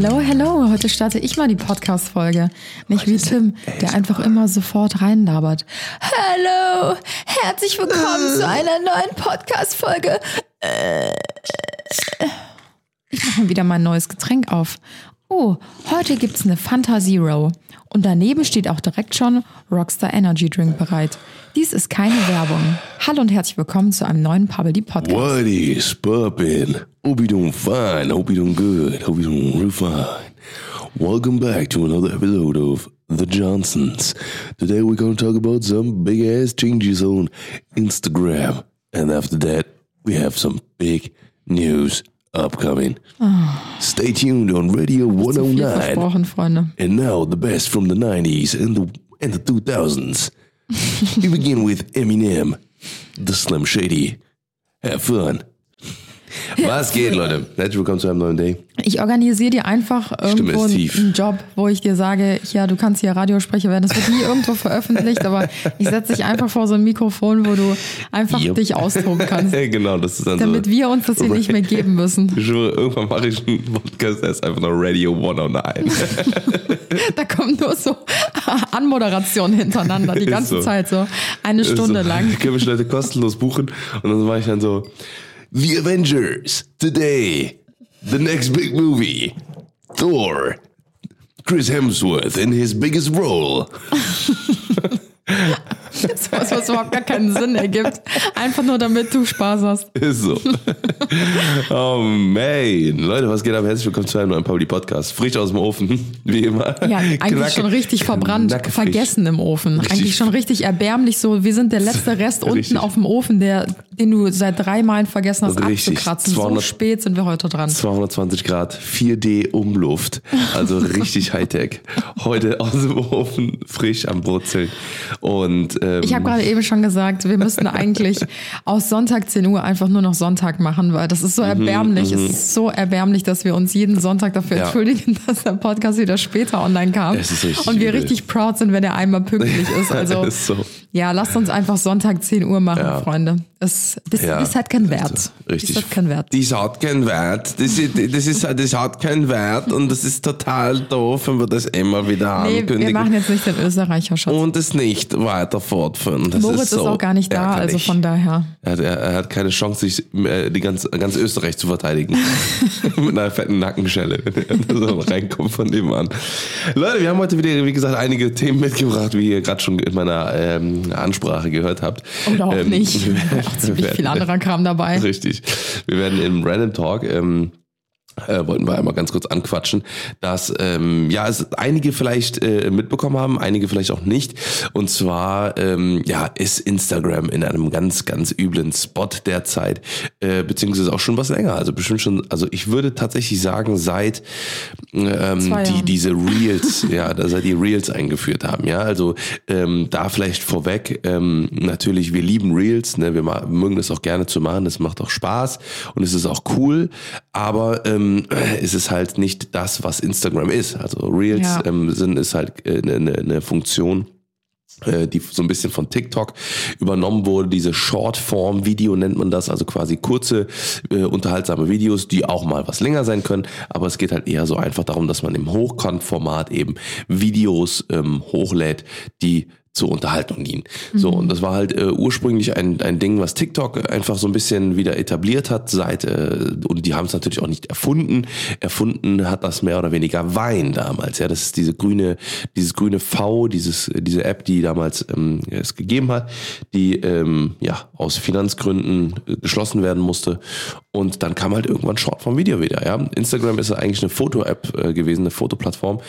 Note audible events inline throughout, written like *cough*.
Hello, hello. Heute starte ich mal die Podcast-Folge. Nicht wie Tim, der einfach immer sofort reinlabert. Hello, herzlich willkommen zu einer neuen Podcast-Folge. Äh. Ich mache mal wieder mein neues Getränk auf. Oh, heute gibt's eine Fanta Zero. Und daneben steht auch direkt schon Rockstar Energy Drink bereit. Dies ist keine Werbung. Hallo und herzlich willkommen zu einem neuen Pubble Podcast. What is poppin'? Hope you're doing fine. Hope you're doing good. Hope you're doing real fine. Welcome back to another episode of The Johnsons. Today we're gonna talk about some big ass changes on Instagram. And after that, we have some big news upcoming. Ah. Stay tuned on Radio Zu viel 109. Freunde. And now the best from the 90s and the and the 2000s. *laughs* we begin with Eminem, the Slim Shady. Have fun. Was geht, Leute? Herzlich willkommen zu einem neuen Day. Ich organisiere dir einfach irgendwo einen, Job, wo ich dir sage, ja, du kannst hier Radiosprecher werden. Das wird nie irgendwo veröffentlicht, aber ich setze dich einfach vor so ein Mikrofon, wo du einfach Jupp. dich austoben kannst, *laughs* genau, das ist dann damit so. wir uns das hier nicht mehr geben müssen. *laughs* Ich schwöre, irgendwann mache ich einen Podcast, der ist einfach nur Radio 109. *laughs* Da kommt nur so Anmoderation hintereinander, die ganze so. Zeit so. Eine Stunde so, lang. Können mich Leute kostenlos buchen und dann mache ich dann so: The Avengers, today, the next big movie, Thor, Chris Hemsworth in his biggest role. *laughs* So was, was überhaupt gar keinen Sinn ergibt. Einfach nur, damit du Spaß hast. Ist so. *laughs* oh man. Leute, was geht ab? Herzlich willkommen zu einem neuen Public Podcast. Frisch aus dem Ofen, wie immer. Ja, eigentlich Knacke- schon richtig verbrannt, vergessen im Ofen. Richtig. Eigentlich schon richtig erbärmlich so. Wir sind der letzte Rest unten Richtig. auf dem Ofen, der, den du seit drei Malen vergessen hast Richtig. abzukratzen. So 200 spät sind wir heute dran. 220 Grad, 4D Umluft, also *laughs* richtig Hightech. Heute aus dem Ofen, frisch am Brutzeln. Und ähm, Ich habe gerade eben schon gesagt, wir müssten *laughs* eigentlich aus Sonntag 10 Uhr einfach nur noch Sonntag machen, weil das ist so erbärmlich. Es ist so erbärmlich, dass wir uns jeden Sonntag dafür Mhm, Ja. entschuldigen, *laughs* dass der Podcast wieder später online kam. Es ist richtig Und wir übel. richtig proud sind, wenn er einmal pünktlich *laughs* ist. Also ist so. Ja, lasst uns einfach Sonntag 10 Uhr machen, Ja. Freunde. Das, das, Ja. das hat keinen Wert. Richtig. Das hat keinen Wert. Das hat keinen Wert. Das, ist, das, ist, das hat keinen Wert und das ist total doof, wenn wir das immer wieder Nee, wir ankündigen. machen jetzt nicht den Österreicher Schatz. und es nicht weiter fortführen. Das Moritz ist, ist, so auch gar nicht da, ärgerlich. also von daher. Er hat, er, er hat keine Chance, sich äh, die ganz, ganz Österreich zu verteidigen. *laughs* Mit einer fetten Nackenschelle, wenn er so reinkommt von dem an. Leute, wir haben heute wieder, wie gesagt, einige Themen mitgebracht, wie ihr gerade schon in meiner ähm, Ansprache gehört habt. Oder auch Ähm, nicht. Auch ziemlich wir viel werden- anderer Kram dabei. Richtig. Wir werden im Random Talk ähm, äh, wollten wir einmal ganz kurz anquatschen, dass ähm, ja es einige vielleicht äh, mitbekommen haben, einige vielleicht auch nicht. Und zwar ähm, ja ist Instagram in einem ganz ganz üblen Spot derzeit, äh, beziehungsweise auch schon was länger. Also bestimmt schon. Also ich würde tatsächlich sagen seit ähm, die diese Reels, *laughs* ja, da seit die Reels eingeführt haben. Ja, also ähm, da vielleicht vorweg. Ähm, natürlich, wir lieben Reels, ne, wir mögen das auch gerne zu machen. Das macht auch Spaß und es ist auch cool. Aber ähm, es ist halt nicht das, was Instagram ist. Also Reels Ja. ähm, sind ist halt äh, eine, eine, eine Funktion äh, die so ein bisschen von TikTok übernommen wurde. Diese Shortform-Video nennt man das, also quasi kurze, äh, unterhaltsame Videos, die auch mal was länger sein können. Aber es geht halt eher so einfach darum, dass man im Hochkant-Format eben Videos ähm, hochlädt, die zur Unterhaltung dienen. So, und das war halt äh, ursprünglich ein, ein Ding, was TikTok einfach so ein bisschen wieder etabliert hat, seit, äh, und die haben es natürlich auch nicht erfunden. Erfunden hat das mehr oder weniger Wein damals. Ja, das ist diese grüne, dieses grüne V, dieses, diese App, die damals ähm, es gegeben hat, die ähm, ja aus Finanzgründen äh, geschlossen werden musste. Und dann kam halt irgendwann Short vom Video wieder. Ja, Instagram ist ja eigentlich eine Foto-App äh, gewesen, eine Fotoplattform.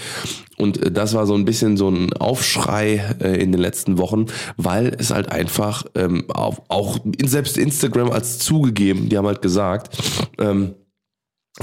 Und äh, das war so ein bisschen so ein Aufschrei äh, in den letzten Wochen, weil es halt einfach ähm, auch, auch selbst Instagram als zugegeben, die haben halt gesagt, ähm,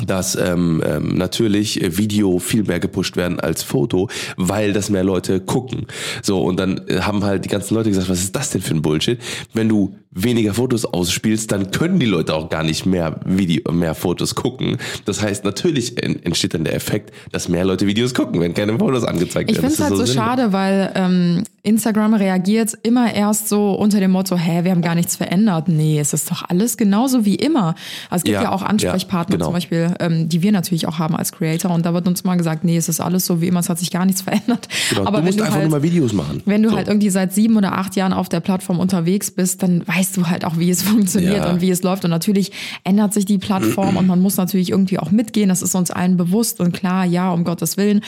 dass ähm, ähm, natürlich äh, Video viel mehr gepusht werden als Foto, weil das mehr Leute gucken. So und dann äh, haben halt die ganzen Leute gesagt, was ist das denn für ein Bullshit? Wenn du weniger Fotos ausspielst, dann können die Leute auch gar nicht mehr Video, mehr Fotos gucken. Das heißt, natürlich en- entsteht dann der Effekt, dass mehr Leute Videos gucken, wenn keine Fotos angezeigt Ich werden. finde es halt so sinnlos. schade, weil ähm, Instagram reagiert immer erst so unter dem Motto, hä, wir haben gar nichts verändert. Nee, es ist doch alles genauso wie immer. Also es gibt Ja, ja, auch Ansprechpartner ja, genau. zum Beispiel, ähm, die wir natürlich auch haben als Creator und da wird uns mal gesagt, nee, es ist alles so wie immer, es hat sich gar nichts *laughs* verändert. Genau, Aber du musst du einfach halt, nur mal Videos machen. wenn du So. halt irgendwie seit sieben oder acht Jahren auf der Plattform unterwegs bist, dann weißt du halt auch, wie es *laughs* funktioniert Ja. und wie es läuft. Und natürlich ändert sich die Plattform und man muss natürlich irgendwie auch mitgehen. Das ist uns allen bewusst und klar, ja, um Gottes Willen.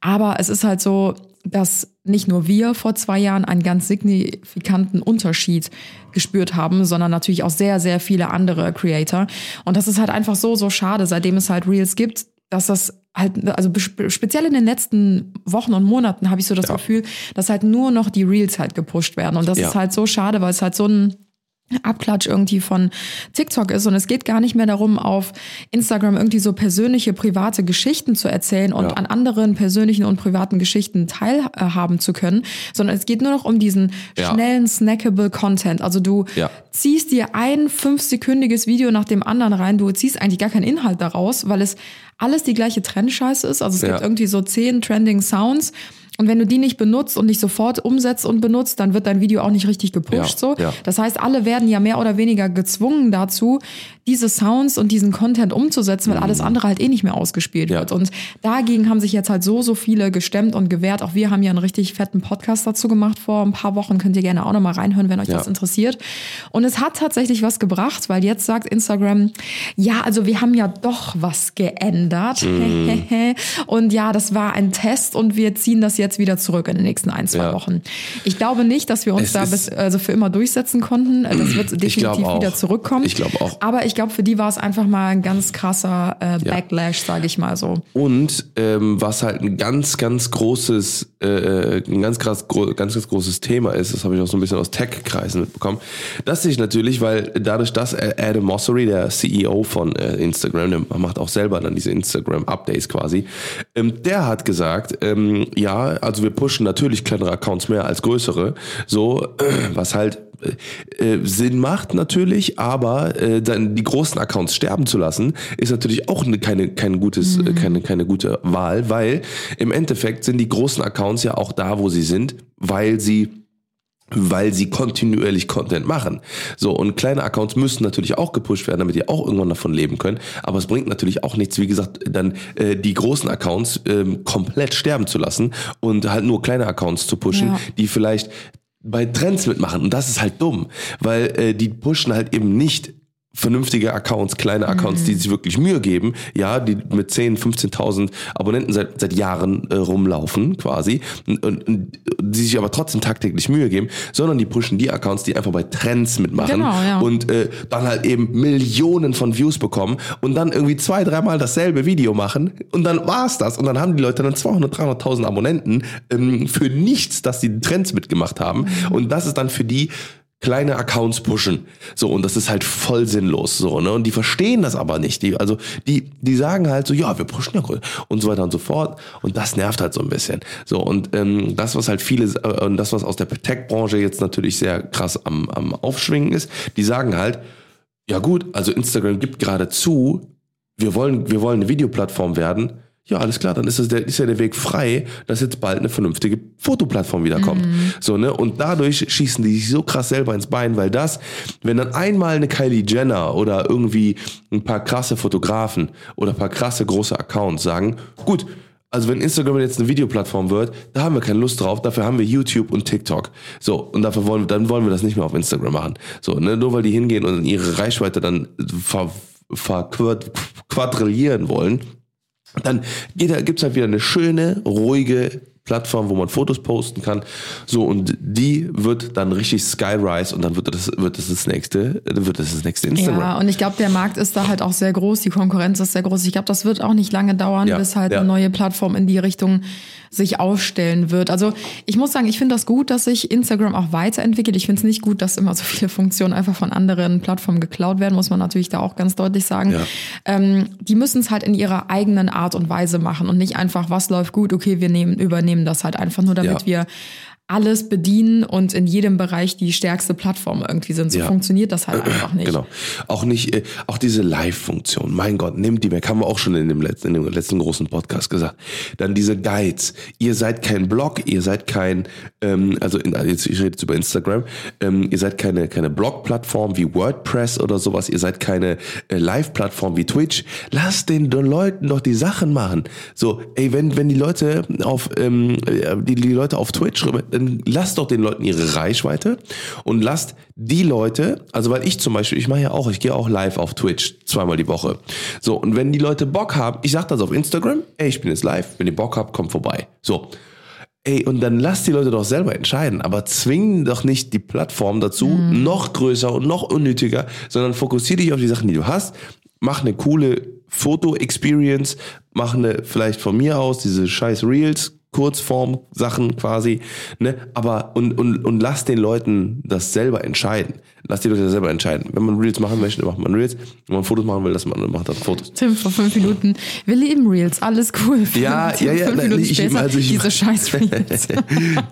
Aber es ist halt so, dass nicht nur wir vor zwei Jahren einen ganz signifikanten Unterschied gespürt haben, sondern natürlich auch sehr, sehr viele andere Creator. Und das ist halt einfach so, so schade, seitdem es halt Reels gibt, dass das halt, also speziell in den letzten Wochen und Monaten habe ich so das Gefühl, dass halt nur noch die Reels halt gepusht werden. Und das Ja. ist halt so schade, weil es halt so ein Abklatsch irgendwie von TikTok ist und es geht gar nicht mehr darum, auf Instagram irgendwie so persönliche, private Geschichten zu erzählen und Ja. an anderen persönlichen und privaten Geschichten teilhaben zu können, sondern es geht nur noch um diesen Ja. schnellen, snackable Content. Also du Ja. ziehst dir ein fünfsekündiges Video nach dem anderen rein, du ziehst eigentlich gar keinen Inhalt daraus, weil es alles die gleiche Trendscheiße ist. Also es gibt irgendwie so zehn Trending Sounds und wenn du die nicht benutzt und nicht sofort umsetzt und benutzt, dann wird dein Video auch nicht richtig gepusht. Ja, so. ja. Das heißt, alle werden ja mehr oder weniger gezwungen dazu, diese Sounds und diesen Content umzusetzen, weil alles andere halt eh nicht mehr ausgespielt Mhm. Ja. wird. Und dagegen haben sich jetzt halt so, so viele gestemmt und gewehrt. Auch wir haben ja einen richtig fetten Podcast dazu gemacht vor ein paar Wochen. Könnt ihr gerne auch nochmal reinhören, wenn euch Ja. das interessiert. Und es hat tatsächlich was gebracht, weil jetzt sagt Instagram, ja, also wir haben ja doch was geändert. Mhm. *laughs* und ja, das war ein Test und wir ziehen das jetzt wieder zurück in den nächsten ein, zwei Ja. Wochen. Ich glaube nicht, dass wir uns Es da bis, also für immer durchsetzen konnten. Das *clears throat* wird definitiv wieder zurückkommen. Ich glaube auch. Aber ich glaube, für die war es einfach mal ein ganz krasser äh, Backlash, sage ich mal so. Und ähm, was halt ein ganz, ganz großes, äh, ein ganz krass, gro ganz, ganz großes Thema ist, das habe ich auch so ein bisschen aus Tech-Kreisen mitbekommen, dass sich natürlich, weil dadurch, dass Adam Mossery, der CEO von äh, Instagram, der macht auch selber dann diese Instagram-Updates quasi, ähm, der hat gesagt, ähm, ja, also wir pushen natürlich kleinere Accounts mehr als größere, so, *clears throat* was halt äh, äh, Sinn macht natürlich, aber äh, dann die großen Accounts sterben zu lassen, ist natürlich auch eine, keine, kein gutes, äh, keine, keine gute Wahl, weil im Endeffekt sind die großen Accounts ja auch da, wo sie sind, weil sie weil sie kontinuierlich Content machen. So, und kleine Accounts müssen natürlich auch gepusht werden, damit die auch irgendwann davon leben können. Aber es bringt natürlich auch nichts, wie gesagt, dann äh, die großen Accounts ähm, komplett sterben zu lassen und halt nur kleine Accounts zu pushen, Ja. die vielleicht bei Trends mitmachen. Und das ist halt dumm, weil äh, die pushen halt eben nicht vernünftige Accounts, kleine Accounts, die sich wirklich Mühe geben, ja, die mit 10, 15.000 Abonnenten seit, seit Jahren äh, rumlaufen quasi und, und, und die sich aber trotzdem tagtäglich Mühe geben, sondern die pushen die Accounts, die einfach bei Trends mitmachen Genau, ja. und äh, dann halt eben Millionen von Views bekommen und dann irgendwie zwei, dreimal dasselbe Video machen und dann war's das und dann haben die Leute dann 200, 300.000 Abonnenten ähm, für nichts, dass die Trends mitgemacht haben und das ist dann für die kleine Accounts pushen. So, und das ist halt voll sinnlos, so, ne? Und die verstehen das aber nicht. Die, also, die, die sagen halt so, ja, wir pushen ja grö- und so weiter und so fort. Und das nervt halt so ein bisschen. So, und ähm, das, was halt viele, äh, und das, was aus der Tech-Branche jetzt natürlich sehr krass am, am Aufschwingen ist, die sagen halt, ja gut, also Instagram gibt gerade zu, wir wollen, wir wollen eine Videoplattform werden. Ja, alles klar, dann ist, das der, ist ja der Weg frei, dass jetzt bald eine vernünftige Fotoplattform wiederkommt. So, ne? Und dadurch schießen die sich so krass selber ins Bein, weil das, wenn dann einmal eine Kylie Jenner oder irgendwie ein paar krasse Fotografen oder ein paar krasse große Accounts sagen, gut, also wenn Instagram jetzt eine Videoplattform wird, da haben wir keine Lust drauf, dafür haben wir YouTube und TikTok. So, und dafür wollen wir, dann wollen wir das nicht mehr auf Instagram machen. So, ne, nur weil die hingehen und ihre Reichweite dann ver, verquadrillieren wollen, dann da- gibt's halt wieder eine schöne, ruhige Plattform, wo man Fotos posten kann. So, und die wird dann richtig skyrise und dann wird das, wird das das nächste, wird das das nächste Instagram. Ja, und ich glaube, der Markt ist da halt auch sehr groß, die Konkurrenz ist sehr groß. Ich glaube, das wird auch nicht lange dauern, Ja, bis halt ja. eine neue Plattform in die Richtung sich aufstellen wird. Also ich muss sagen, ich finde das gut, dass sich Instagram auch weiterentwickelt. Ich finde es nicht gut, dass immer so viele Funktionen einfach von anderen Plattformen geklaut werden, muss man natürlich da auch ganz deutlich sagen. Ja. Ähm, die müssen es halt in ihrer eigenen Art und Weise machen und nicht einfach, was läuft gut, okay, wir nehmen, übernehmen das halt einfach nur, damit Ja. wir alles bedienen und in jedem Bereich die stärkste Plattform irgendwie sind. So Ja. funktioniert das halt einfach nicht. Genau. Auch nicht, äh, auch diese Live-Funktion. Mein Gott, nimmt die weg. Haben wir auch schon in dem letzten, in dem letzten großen Podcast gesagt. Dann diese Guides. Ihr seid kein Blog, ihr seid kein, ähm, also in, jetzt, ich rede jetzt über Instagram, ähm, ihr seid keine, keine Blog-Plattform wie WordPress oder sowas. Ihr seid keine äh, Live-Plattform wie Twitch. Lasst den, Leuten doch die Sachen machen. So, ey, wenn, wenn die Leute auf, ähm, äh, die, die Leute auf Twitch, dann lasst doch den Leuten ihre Reichweite und lasst die Leute, also weil ich zum Beispiel, ich mache ja auch, ich gehe auch live auf Twitch zweimal die Woche. So, und wenn die Leute Bock haben, ich sag das auf Instagram, ey, ich bin jetzt live, wenn ihr Bock habt, kommt vorbei. So. Ey, und dann lasst die Leute doch selber entscheiden, aber zwingen doch nicht die Plattform dazu, noch größer und noch unnötiger, sondern fokussier dich auf die Sachen, die du hast, mach eine coole Foto-Experience, mach eine, vielleicht von mir aus, diese scheiß Reels, Kurzform-Sachen quasi, ne, aber, und, und, und lass den Leuten das selber entscheiden. Lass die Leute das selber entscheiden. Wenn man Reels machen möchte, macht man Reels. Wenn man Fotos machen will, dass man, macht dann Fotos. Tim vor fünf Minuten. Wir lieben Reels, alles cool. Ja, ja, ja, Fünf Minuten ich- später, also ich- diese scheiß *laughs* Reels.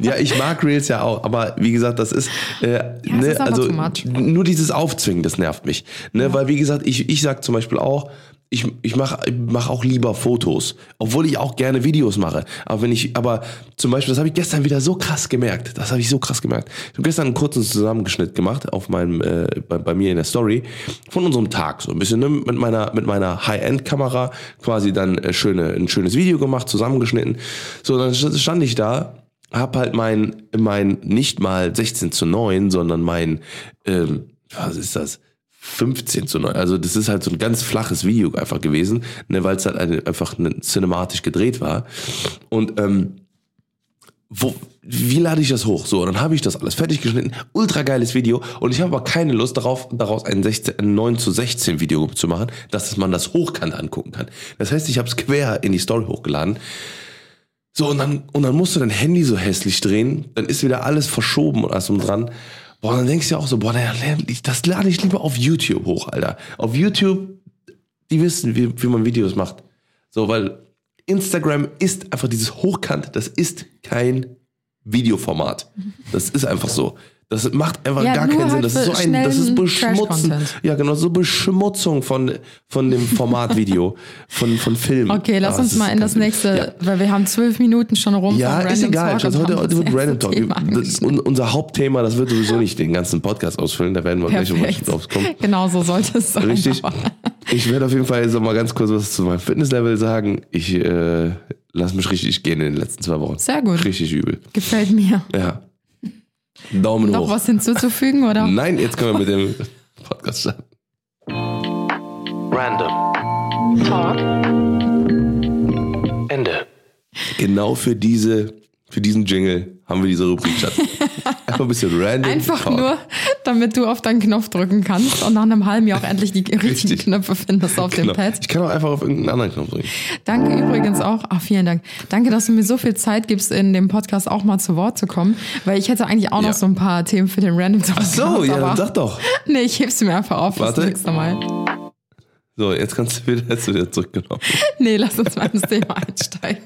ja, ich mag Reels ja auch, aber wie gesagt, das ist, äh, ne, ist also nur dieses Aufzwingen, das nervt mich. Ne, Weil wie gesagt, ich, ich sag zum Beispiel auch, ich, ich mache ich mach auch lieber Fotos, obwohl ich auch gerne Videos mache. Aber wenn ich, aber zum Beispiel, das habe ich gestern wieder so krass gemerkt. Das habe ich so krass gemerkt. Ich habe gestern einen kurzen Zusammengeschnitt gemacht auf meinem, äh, bei, bei mir in der Story von unserem Tag so ein bisschen ne, mit meiner mit meiner High-End-Kamera quasi dann äh, schöne ein schönes Video gemacht, zusammengeschnitten. So dann stand ich da hab halt mein, mein nicht mal 16 zu 9, sondern mein, ähm, was ist das? 15 zu 9. Also das ist halt so ein ganz flaches Video einfach gewesen, ne, weil es halt eine, einfach ne, cinematisch gedreht war. Und ähm, wo, wie lade ich das hoch? So, dann habe ich das alles fertig geschnitten, ultra geiles Video und ich habe aber keine Lust darauf, daraus ein, 16, ein 9 zu 16 Video zu machen, dass man das hochkant angucken kann. Das heißt, ich habe es quer in die Story hochgeladen. So, und dann, und dann musst du dein Handy so hässlich drehen, dann ist wieder alles verschoben und alles um dran. Boah, dann denkst du ja auch so, boah, das lade ich lieber auf YouTube hoch, Alter. Auf YouTube, die wissen, wie, wie man Videos macht. So, weil Instagram ist einfach dieses Hochkant, das ist kein Videoformat. Das ist einfach so. Das macht einfach Ja, gar keinen Sinn. halt Das ist so ein, das ist Beschmutzen. Ja, genau, so Beschmutzung von, von dem Formatvideo, von, von Film. Okay, lass Ah, uns mal in das nächste, Ja. weil wir haben zwölf Minuten schon rum. Ja, ist egal. Talk Also heute, heute wird Random Talk. Das, unser Hauptthema, das wird sowieso nicht den ganzen Podcast ausfüllen. Da werden wir gleich Perfekt. drauf kommen. Genau so sollte es sein. Richtig. aber- *laughs* Ich werde auf jeden Fall jetzt noch mal ganz kurz was zu meinem Fitnesslevel sagen. Ich äh, lass mich richtig gehen in den letzten zwei Wochen. Sehr gut. Richtig übel. Gefällt mir. Ja. Daumen Noch hoch. was hinzuzufügen, oder? *laughs* Nein, jetzt können wir mit dem Podcast starten. Random. Talk. Ende. Genau für diese, für diesen Jingle haben wir diese Rubrik, Schatz. *laughs* Einfach ein bisschen random. Einfach Talk. nur, damit du auf deinen Knopf drücken kannst und nach einem halben Jahr auch endlich die richtigen Richtig. Knöpfe findest auf Genau. dem Pad. Ich kann auch einfach auf irgendeinen anderen Knopf drücken. Danke übrigens auch, ach vielen Dank. Danke, dass du mir so viel Zeit gibst, in dem Podcast auch mal zu Wort zu kommen, weil ich hätte eigentlich auch Ja. noch so ein paar Themen für den Random Talk. Ach so, ja, dann sag doch. Nee, ich heb's mir einfach auf Warte. fürs nächste Mal. So, jetzt kannst du wieder, jetzt wieder zurückgenommen. *laughs* Nee, lass uns mal ins Thema einsteigen.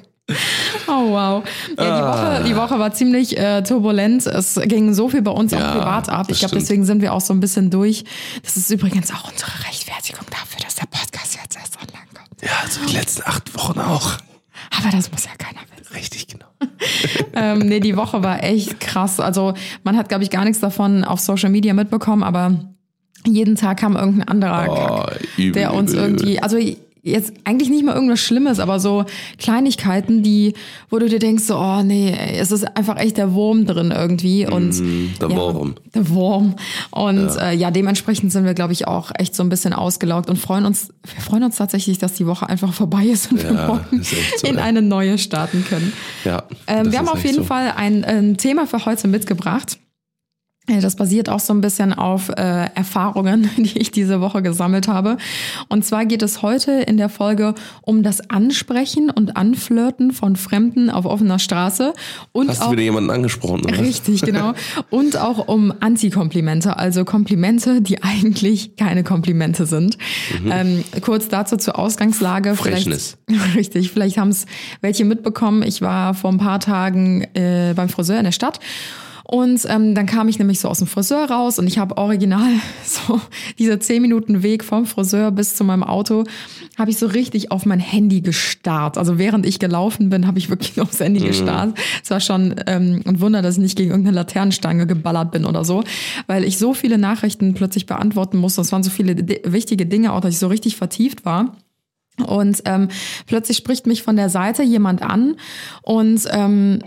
Oh wow. Ja, die, Ah. Woche, die Woche war ziemlich äh, turbulent. Es ging so viel bei uns Ja, auch privat ab. Ich glaube, deswegen sind wir auch so ein bisschen durch. Das ist übrigens auch unsere Rechtfertigung dafür, dass der Podcast jetzt erst online kommt. Ja, also die letzten acht Wochen auch. Aber das muss ja keiner wissen. Richtig, genau. *laughs* ähm, nee, die Woche war echt krass. Also man hat, glaube ich, gar nichts davon auf Social Media mitbekommen, aber jeden Tag kam irgendein anderer Kack, Oh, übel, der uns übel, irgendwie, also jetzt eigentlich nicht mal irgendwas Schlimmes, aber so Kleinigkeiten, die, wo du dir denkst, so, oh nee, es ist einfach echt der Wurm drin irgendwie und Mm, der ja, Wurm. Der Wurm. Und ja. Äh, ja, dementsprechend sind wir, glaube ich, auch echt so ein bisschen ausgelaugt und freuen uns, wir freuen uns tatsächlich, dass die Woche einfach vorbei ist und wir Ja, morgen ist echt so, in eine neue starten können. Ja. Ähm, wir haben auf jeden so. Fall ein, ein Thema für heute mitgebracht. Das basiert auch so ein bisschen auf äh, Erfahrungen, *laughs* die ich diese Woche gesammelt habe. Und zwar geht es heute in der Folge um das Ansprechen und Anflirten von Fremden auf offener Straße und Hast du auch wieder jemanden angesprochen? Oder? Richtig, genau. *laughs* Und auch um Antikomplimente, also Komplimente, die eigentlich keine Komplimente sind. Ähm, kurz dazu zur Ausgangslage. Frechnis. Vielleicht, *laughs* richtig, vielleicht haben es welche mitbekommen. Ich war vor ein paar Tagen äh, beim Friseur in der Stadt. Und ähm, dann kam ich nämlich so aus dem Friseur raus und ich habe original *laughs* so diese zehn Minuten Weg vom Friseur bis zu meinem Auto, habe ich so richtig auf mein Handy gestarrt. Also während ich gelaufen bin, habe ich wirklich *laughs* aufs Handy gestarrt. Es war schon ähm, ein Wunder, dass ich nicht gegen irgendeine Laternenstange geballert bin oder so, weil ich so viele Nachrichten plötzlich beantworten musste. Es waren so viele wichtige Dinge, auch dass ich so richtig vertieft war. Und ähm, plötzlich spricht mich von der Seite jemand an und ähm,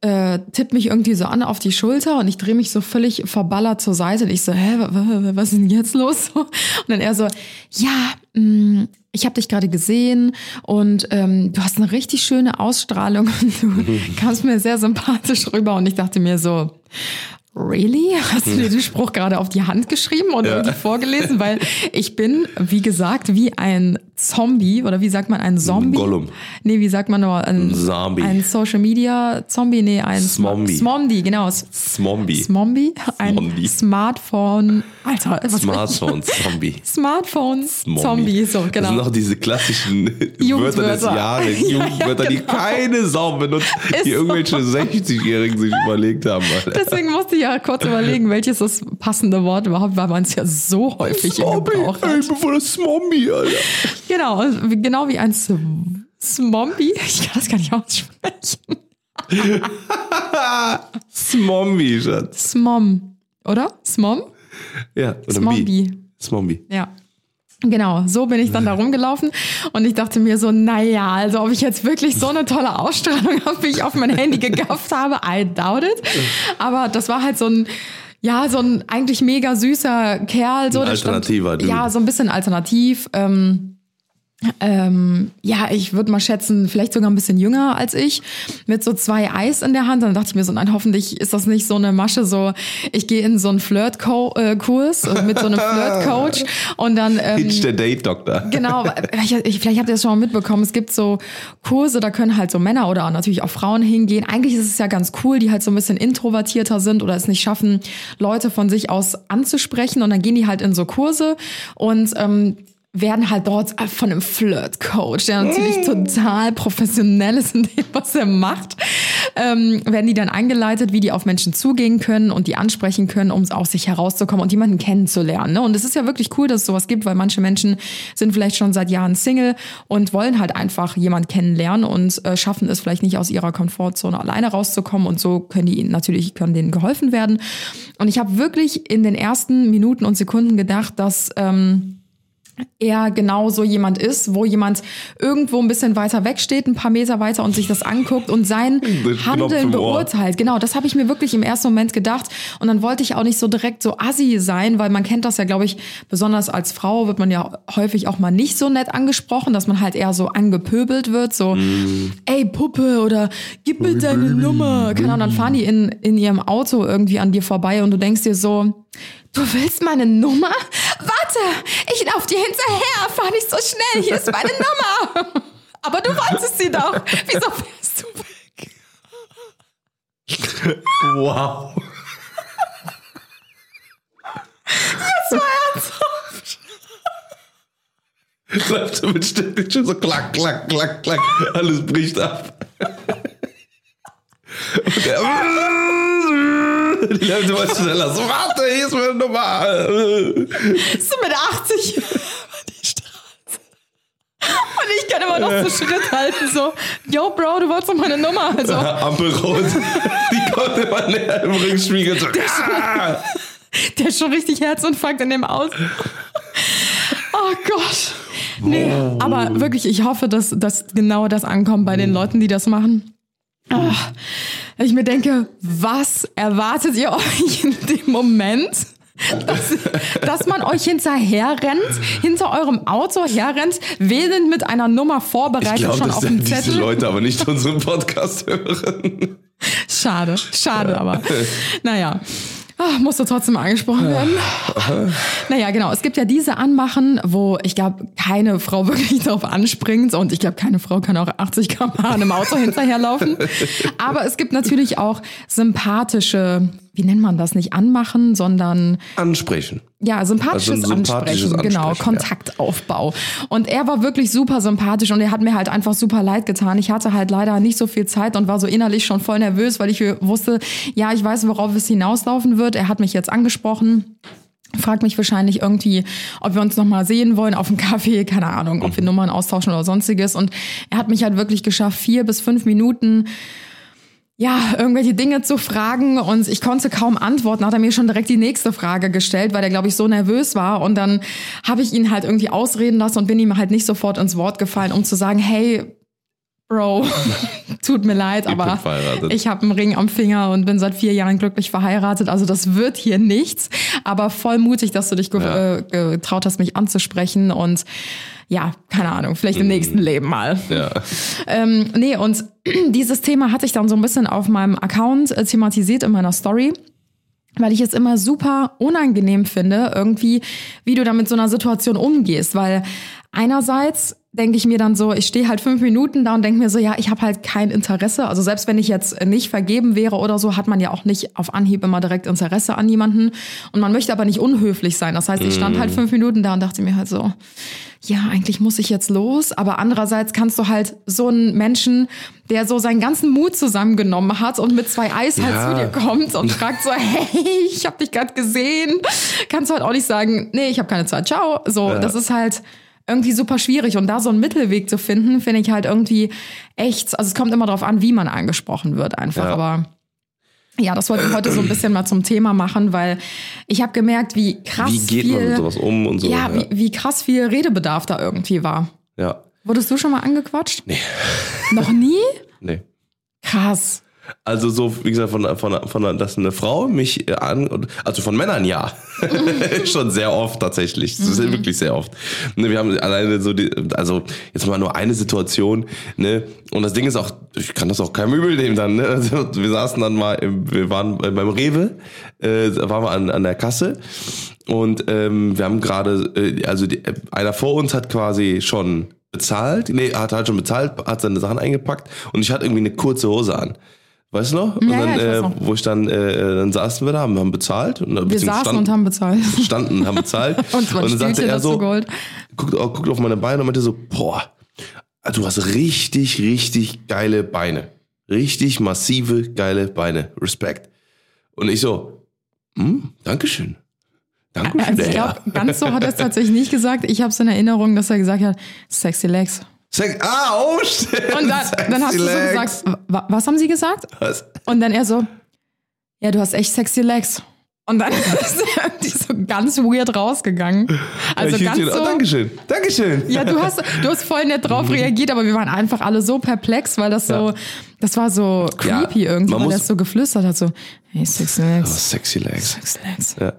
äh, tippt mich irgendwie so an auf die Schulter und ich drehe mich so völlig verballert zur Seite und ich so, hä, wa- wa- was ist denn jetzt los? *laughs* Und dann er so, ja, mh, ich habe dich gerade gesehen und ähm, du hast eine richtig schöne Ausstrahlung und du kamst mir sehr sympathisch rüber und ich dachte mir so, Really? Hast du dir den Spruch gerade auf die Hand geschrieben oder irgendwie vorgelesen? Weil ich bin, wie gesagt, wie ein Zombie oder wie sagt man, ein Zombie? Gollum. Nee, wie sagt man nur? Ein, Zombie. Ein Social Media Zombie? Nee, ein Smombie. Smombie, genau. Smombie. Smombie? Ein Smombie. Smartphone. Alter, was Smartphone, Zombie. *laughs* Smartphone Zombie, so, Das genau. sind noch diese klassischen *laughs* Wörter des Jugendwörter. Jahres, Ja, *laughs* ja, Jugendwörter, die genau. keine Sau benutzt, Ist die so. irgendwelche 60-Jährigen sich überlegt haben. Alter. Deswegen musste ich ja kurz überlegen, welches das passende Wort überhaupt, weil man es ja so häufig im Zombie, Gebrauch ey, hat. bevor das Zombie, Alter. Genau, genau wie ein Smombie. Ich kann das gar nicht aussprechen. Zombie, Schatz. Smom, oder? Smom? Ja, oder Smombie. Bi. Zombie. Ja. Genau, so bin ich dann da rumgelaufen und ich dachte mir so, naja, also ob ich jetzt wirklich so eine tolle Ausstrahlung habe, wie ich auf mein Handy gegafft habe, I doubt it. Aber das war halt so ein, ja, so ein eigentlich mega süßer Kerl. So, Ein stand- alternativer Dude. Ja, so ein bisschen alternativ. Ähm, ähm, ja, ich würde mal schätzen, vielleicht sogar ein bisschen jünger als ich, mit so zwei Eis in der Hand. Dann dachte ich mir so, nein, hoffentlich ist das nicht so eine Masche, so ich gehe in so einen Flirt-Kurs äh, mit so einem *laughs* Flirt-Coach und dann ähm, Hitch der Date-Doktor. Genau, *laughs* ich, ich, vielleicht habt ihr das schon mal mitbekommen. Es gibt so Kurse, da können halt so Männer oder natürlich auch Frauen hingehen. Eigentlich ist es ja ganz cool, die halt so ein bisschen introvertierter sind oder es nicht schaffen, Leute von sich aus anzusprechen. Und dann gehen die halt in so Kurse und ähm, werden halt dort von einem Flirt-Coach, der natürlich total professionell ist in dem, was er macht, ähm, werden die dann eingeleitet, wie die auf Menschen zugehen können und die ansprechen können, um aus sich herauszukommen und jemanden kennenzulernen. Ne? Und es ist ja wirklich cool, dass es sowas gibt, weil manche Menschen sind vielleicht schon seit Jahren Single und wollen halt einfach jemand kennenlernen und äh, schaffen es vielleicht nicht aus ihrer Komfortzone alleine rauszukommen und so können die ihnen natürlich können denen geholfen werden. Und ich habe wirklich in den ersten Minuten und Sekunden gedacht, dass ähm, er genau so jemand ist, wo jemand irgendwo ein bisschen weiter weg steht, ein paar Meter weiter und sich das anguckt und sein *laughs* Handeln beurteilt. Genau, das habe ich mir wirklich im ersten Moment gedacht. Und dann wollte ich auch nicht so direkt so assi sein, weil man kennt das ja, glaube ich, besonders als Frau wird man ja häufig auch mal nicht so nett angesprochen, dass man halt eher so angepöbelt wird, so, ey Puppe oder gib mir deine Nummer. Keine Ahnung, dann fahren die in, in ihrem Auto irgendwie an dir vorbei und du denkst dir so, Du willst meine Nummer? Warte, ich lauf dir hinterher. Fahr nicht so schnell. Hier ist meine Nummer. Aber du wolltest sie doch. Wieso fährst du weg? Wow. Das war ernsthaft. Läuft so mit Stück schon so klack, klack, klack, klack. Alles bricht ab. Und der. Die Leute wollen schneller. So, warte, hier ist meine Nummer. So mit 80 über die Straße. Und ich kann immer noch so Schritt halten, so, yo, Bro, du wolltest doch meine Nummer. Also, Ampel rot. Die kommt immer näher im Rückspiegel. So, ah. der ist schon richtig Herzinfarkt in dem Aus. Oh Gott. Nee, aber wirklich, ich hoffe, dass, dass genau das ankommt bei den Leuten, die das machen. Ah, ich mir denke, was erwartet ihr *laughs* euch in dem Moment? Dass, dass man euch hinterher rennt, hinter eurem Auto herrennt, wählend mit einer Nummer vorbereitet glaube, schon auf dem diese Zettel. Leute aber nicht unseren Podcast hören. Schade, schade aber. Naja. Ah, musste trotzdem angesprochen werden. naja, genau. Es gibt ja diese Anmachen, wo ich glaube, keine Frau *laughs* wirklich darauf anspringt und ich glaube, keine Frau kann auch 80 km/h einem Auto *laughs* hinterherlaufen. Aber es gibt natürlich auch sympathische, wie nennt man das, nicht anmachen, sondern Ansprechen. ja, sympathisches, Also sympathisches Ansprechen, genau, Ansprechen, ja. Kontaktaufbau. Und er war wirklich super sympathisch und er hat mir halt einfach super leid getan. Ich hatte halt leider nicht so viel Zeit und war so innerlich schon voll nervös, weil ich wusste, ja, ich weiß, worauf es hinauslaufen wird. Er hat mich jetzt angesprochen. Fragt mich wahrscheinlich irgendwie, ob wir uns nochmal sehen wollen auf dem Kaffee, *laughs* keine Ahnung, ob wir Nummern austauschen oder sonstiges. Und er hat mich halt wirklich geschafft, vier bis fünf Minuten ja, irgendwelche Dinge zu fragen und ich konnte kaum antworten, hat er mir schon direkt die nächste Frage gestellt, weil er, glaube ich, so nervös war. Und dann habe ich ihn halt irgendwie ausreden lassen und bin ihm halt nicht sofort ins Wort gefallen, um zu sagen, hey, Bro, *laughs* tut mir leid, bin aber ich habe einen Ring am Finger und bin seit vier Jahren glücklich verheiratet. Also das wird hier nichts. Aber voll mutig, dass du dich ge Ja. äh, getraut hast, mich anzusprechen und ja, keine Ahnung, vielleicht im Mhm. nächsten Leben mal. Ja. *laughs* Ähm, nee, und *clears throat* dieses Thema hatte ich dann so ein bisschen auf meinem Account äh, thematisiert in meiner Story. Weil ich es immer super unangenehm finde, irgendwie, wie du da mit so einer Situation umgehst. Weil einerseits denke ich mir dann so, ich stehe halt fünf Minuten da und denke mir so, ja, ich habe halt kein Interesse. Also selbst wenn ich jetzt nicht vergeben wäre oder so, hat man ja auch nicht auf Anhieb immer direkt Interesse an jemanden. Und man möchte aber nicht unhöflich sein. Das heißt, ich stand halt fünf Minuten da und dachte mir halt so, ja, eigentlich muss ich jetzt los, aber andererseits kannst du halt so einen Menschen, der so seinen ganzen Mut zusammengenommen hat und mit zwei Eis halt Ja. zu dir kommt und fragt so, hey, ich habe dich gerade gesehen, kannst du halt auch nicht sagen, nee, ich habe keine Zeit, ciao. So, das ist halt irgendwie super schwierig und da so einen Mittelweg zu finden, finde ich halt irgendwie echt, also es kommt immer darauf an, wie man angesprochen wird einfach, Ja. aber ja, das wollte ich heute so ein bisschen mal zum Thema machen, weil ich habe gemerkt, wie krass Wie geht viel man mit sowas um und so? ja, Wie, wie krass viel Redebedarf da irgendwie war. ja. Wurdest du schon mal angequatscht? Nee. Noch nie? Nee. Krass. Also so, wie gesagt, von, von, von dass eine Frau mich äh, an, also von Männern ja, *laughs* schon sehr oft tatsächlich, ist wirklich sehr oft. Ne, wir haben alleine so, die, also jetzt mal nur eine Situation, ne, und das Ding ist auch, ich kann das auch keinem übel nehmen dann, ne, also wir saßen dann mal, im, wir waren beim Rewe, äh, da waren wir an, an der Kasse. Und ähm, wir haben gerade, äh, also die, einer vor uns hat quasi schon bezahlt, nee, hat halt schon bezahlt, hat seine Sachen eingepackt. Und ich hatte irgendwie eine kurze Hose an. Weißt du noch? Und Ja, ja, dann, weiß äh, noch. wo ich dann, äh, dann saßen wir da, haben, haben bezahlt. Und, Wir saßen und haben bezahlt. standen und haben bezahlt. *laughs* *laughs* Und ein dann sagte er so, geholt. guckt, oh, guckt auf meine Beine und meinte so, boah, du hast richtig, richtig geile Beine. Richtig massive, geile Beine. Respekt. Und ich so, hm, Dankeschön. Dankeschön, Also ich glaube, ganz so hat er es *laughs* tatsächlich nicht gesagt. Ich habe es in Erinnerung, dass er gesagt hat, sexy legs. Sex, ah, oh, stimmt. Und dann, dann hast du so Sexy gesagt, was haben sie gesagt? Was? Und dann er so, ja, du hast echt sexy legs. Und dann *laughs* *laughs* ist irgendwie so ganz weird rausgegangen. Also ich ganz so. oh, Dankeschön. Dankeschön. Ja, du hast, du hast voll nett drauf reagiert, aber wir waren einfach alle so perplex, weil das so, Ja. das war so creepy Ja, irgendwie, weil das so geflüstert hat, so, hey, Oh, legs, sexy legs. six legs. Ja.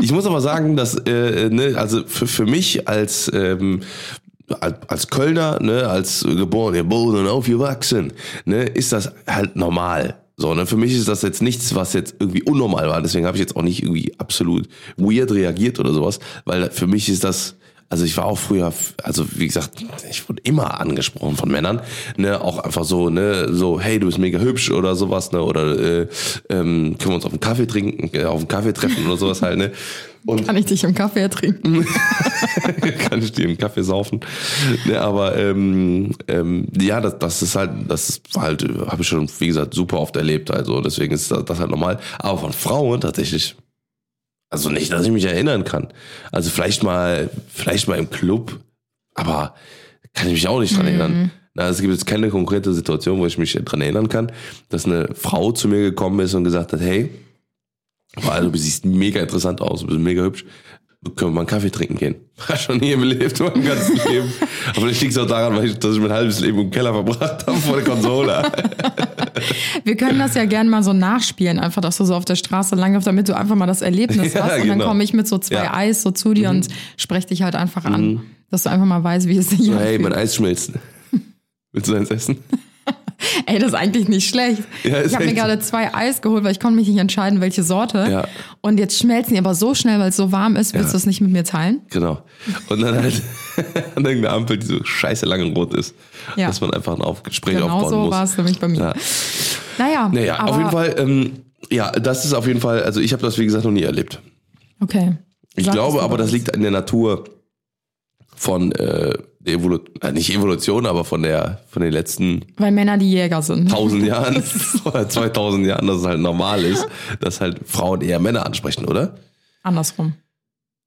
Ich muss aber sagen, dass äh, ne, also für, für mich als ähm, als Kölner, ne, als geboren, geboren und aufgewachsen, ne, ist das halt normal. So, ne, für mich ist das jetzt nichts, was jetzt irgendwie unnormal war. Deswegen habe ich jetzt auch nicht irgendwie absolut weird reagiert oder sowas, weil für mich ist das also ich war auch früher, also wie gesagt, ich wurde immer angesprochen von Männern, ne, auch einfach so, ne, so, hey, du bist mega hübsch oder sowas, ne, oder äh, ähm, können wir uns auf einen Kaffee trinken, äh, auf einen Kaffee treffen oder sowas halt, ne. Und Kann ich dich im Kaffee ertrinken? *laughs* kann ich dir einen Kaffee saufen. Ne, aber ähm, ähm, ja, das, das ist halt, das ist halt, habe ich schon, wie gesagt, super oft erlebt. Also deswegen ist das, das halt normal. Aber von Frauen tatsächlich, also nicht, dass ich mich erinnern kann. Also vielleicht mal, vielleicht mal im Club, aber kann ich mich auch nicht dran erinnern. Na, es gibt jetzt keine konkrete Situation, wo ich mich dran erinnern kann, dass eine Frau zu mir gekommen ist und gesagt hat, hey, also du siehst mega interessant aus, du bist mega hübsch. Können wir mal einen Kaffee trinken gehen? *laughs* War schon nie erlebt, mein ganzes Leben. Aber vielleicht liegt auch daran, weil ich, dass ich mein halbes Leben im Keller verbracht habe vor der Konsole. *laughs* Wir können das ja gerne mal so nachspielen, einfach, dass du so auf der Straße langläufst, damit du einfach mal das Erlebnis *laughs* Ja, hast. Und dann genau. komme ich mit so zwei Ja. Mhm. Eis so zu dir und spreche dich halt einfach an, dass du einfach mal weißt, wie es sich So, hey, anfühlt. mein Eis schmilzt. Willst du eins essen? *laughs* Ey, das ist eigentlich nicht schlecht. Ja, ich habe mir gerade zwei Eis geholt, weil ich konnte mich nicht entscheiden, welche Sorte. Ja. Und jetzt schmelzen die aber so schnell, weil es so warm ist. Willst Ja. du es nicht mit mir teilen? Genau. Und dann halt *laughs* an irgendeiner Ampel, die so scheiße lange rot ist, Ja. dass man einfach ein Auf Gespräch Genau aufbauen so muss. war es nämlich bei mir. Ja. Naja, Naja, auf jeden Fall, ähm, ja, das ist auf jeden Fall, also ich habe das wie gesagt noch nie erlebt. Okay. Ich Sag glaube aber, das liegt in der Natur von äh, der Evolu äh, nicht Evolution, aber von der von den letzten Weil Männer die Jäger sind. 1000 Jahren *laughs* oder 2000 Jahren, dass es halt normal ist, dass halt Frauen eher Männer ansprechen, oder? Andersrum.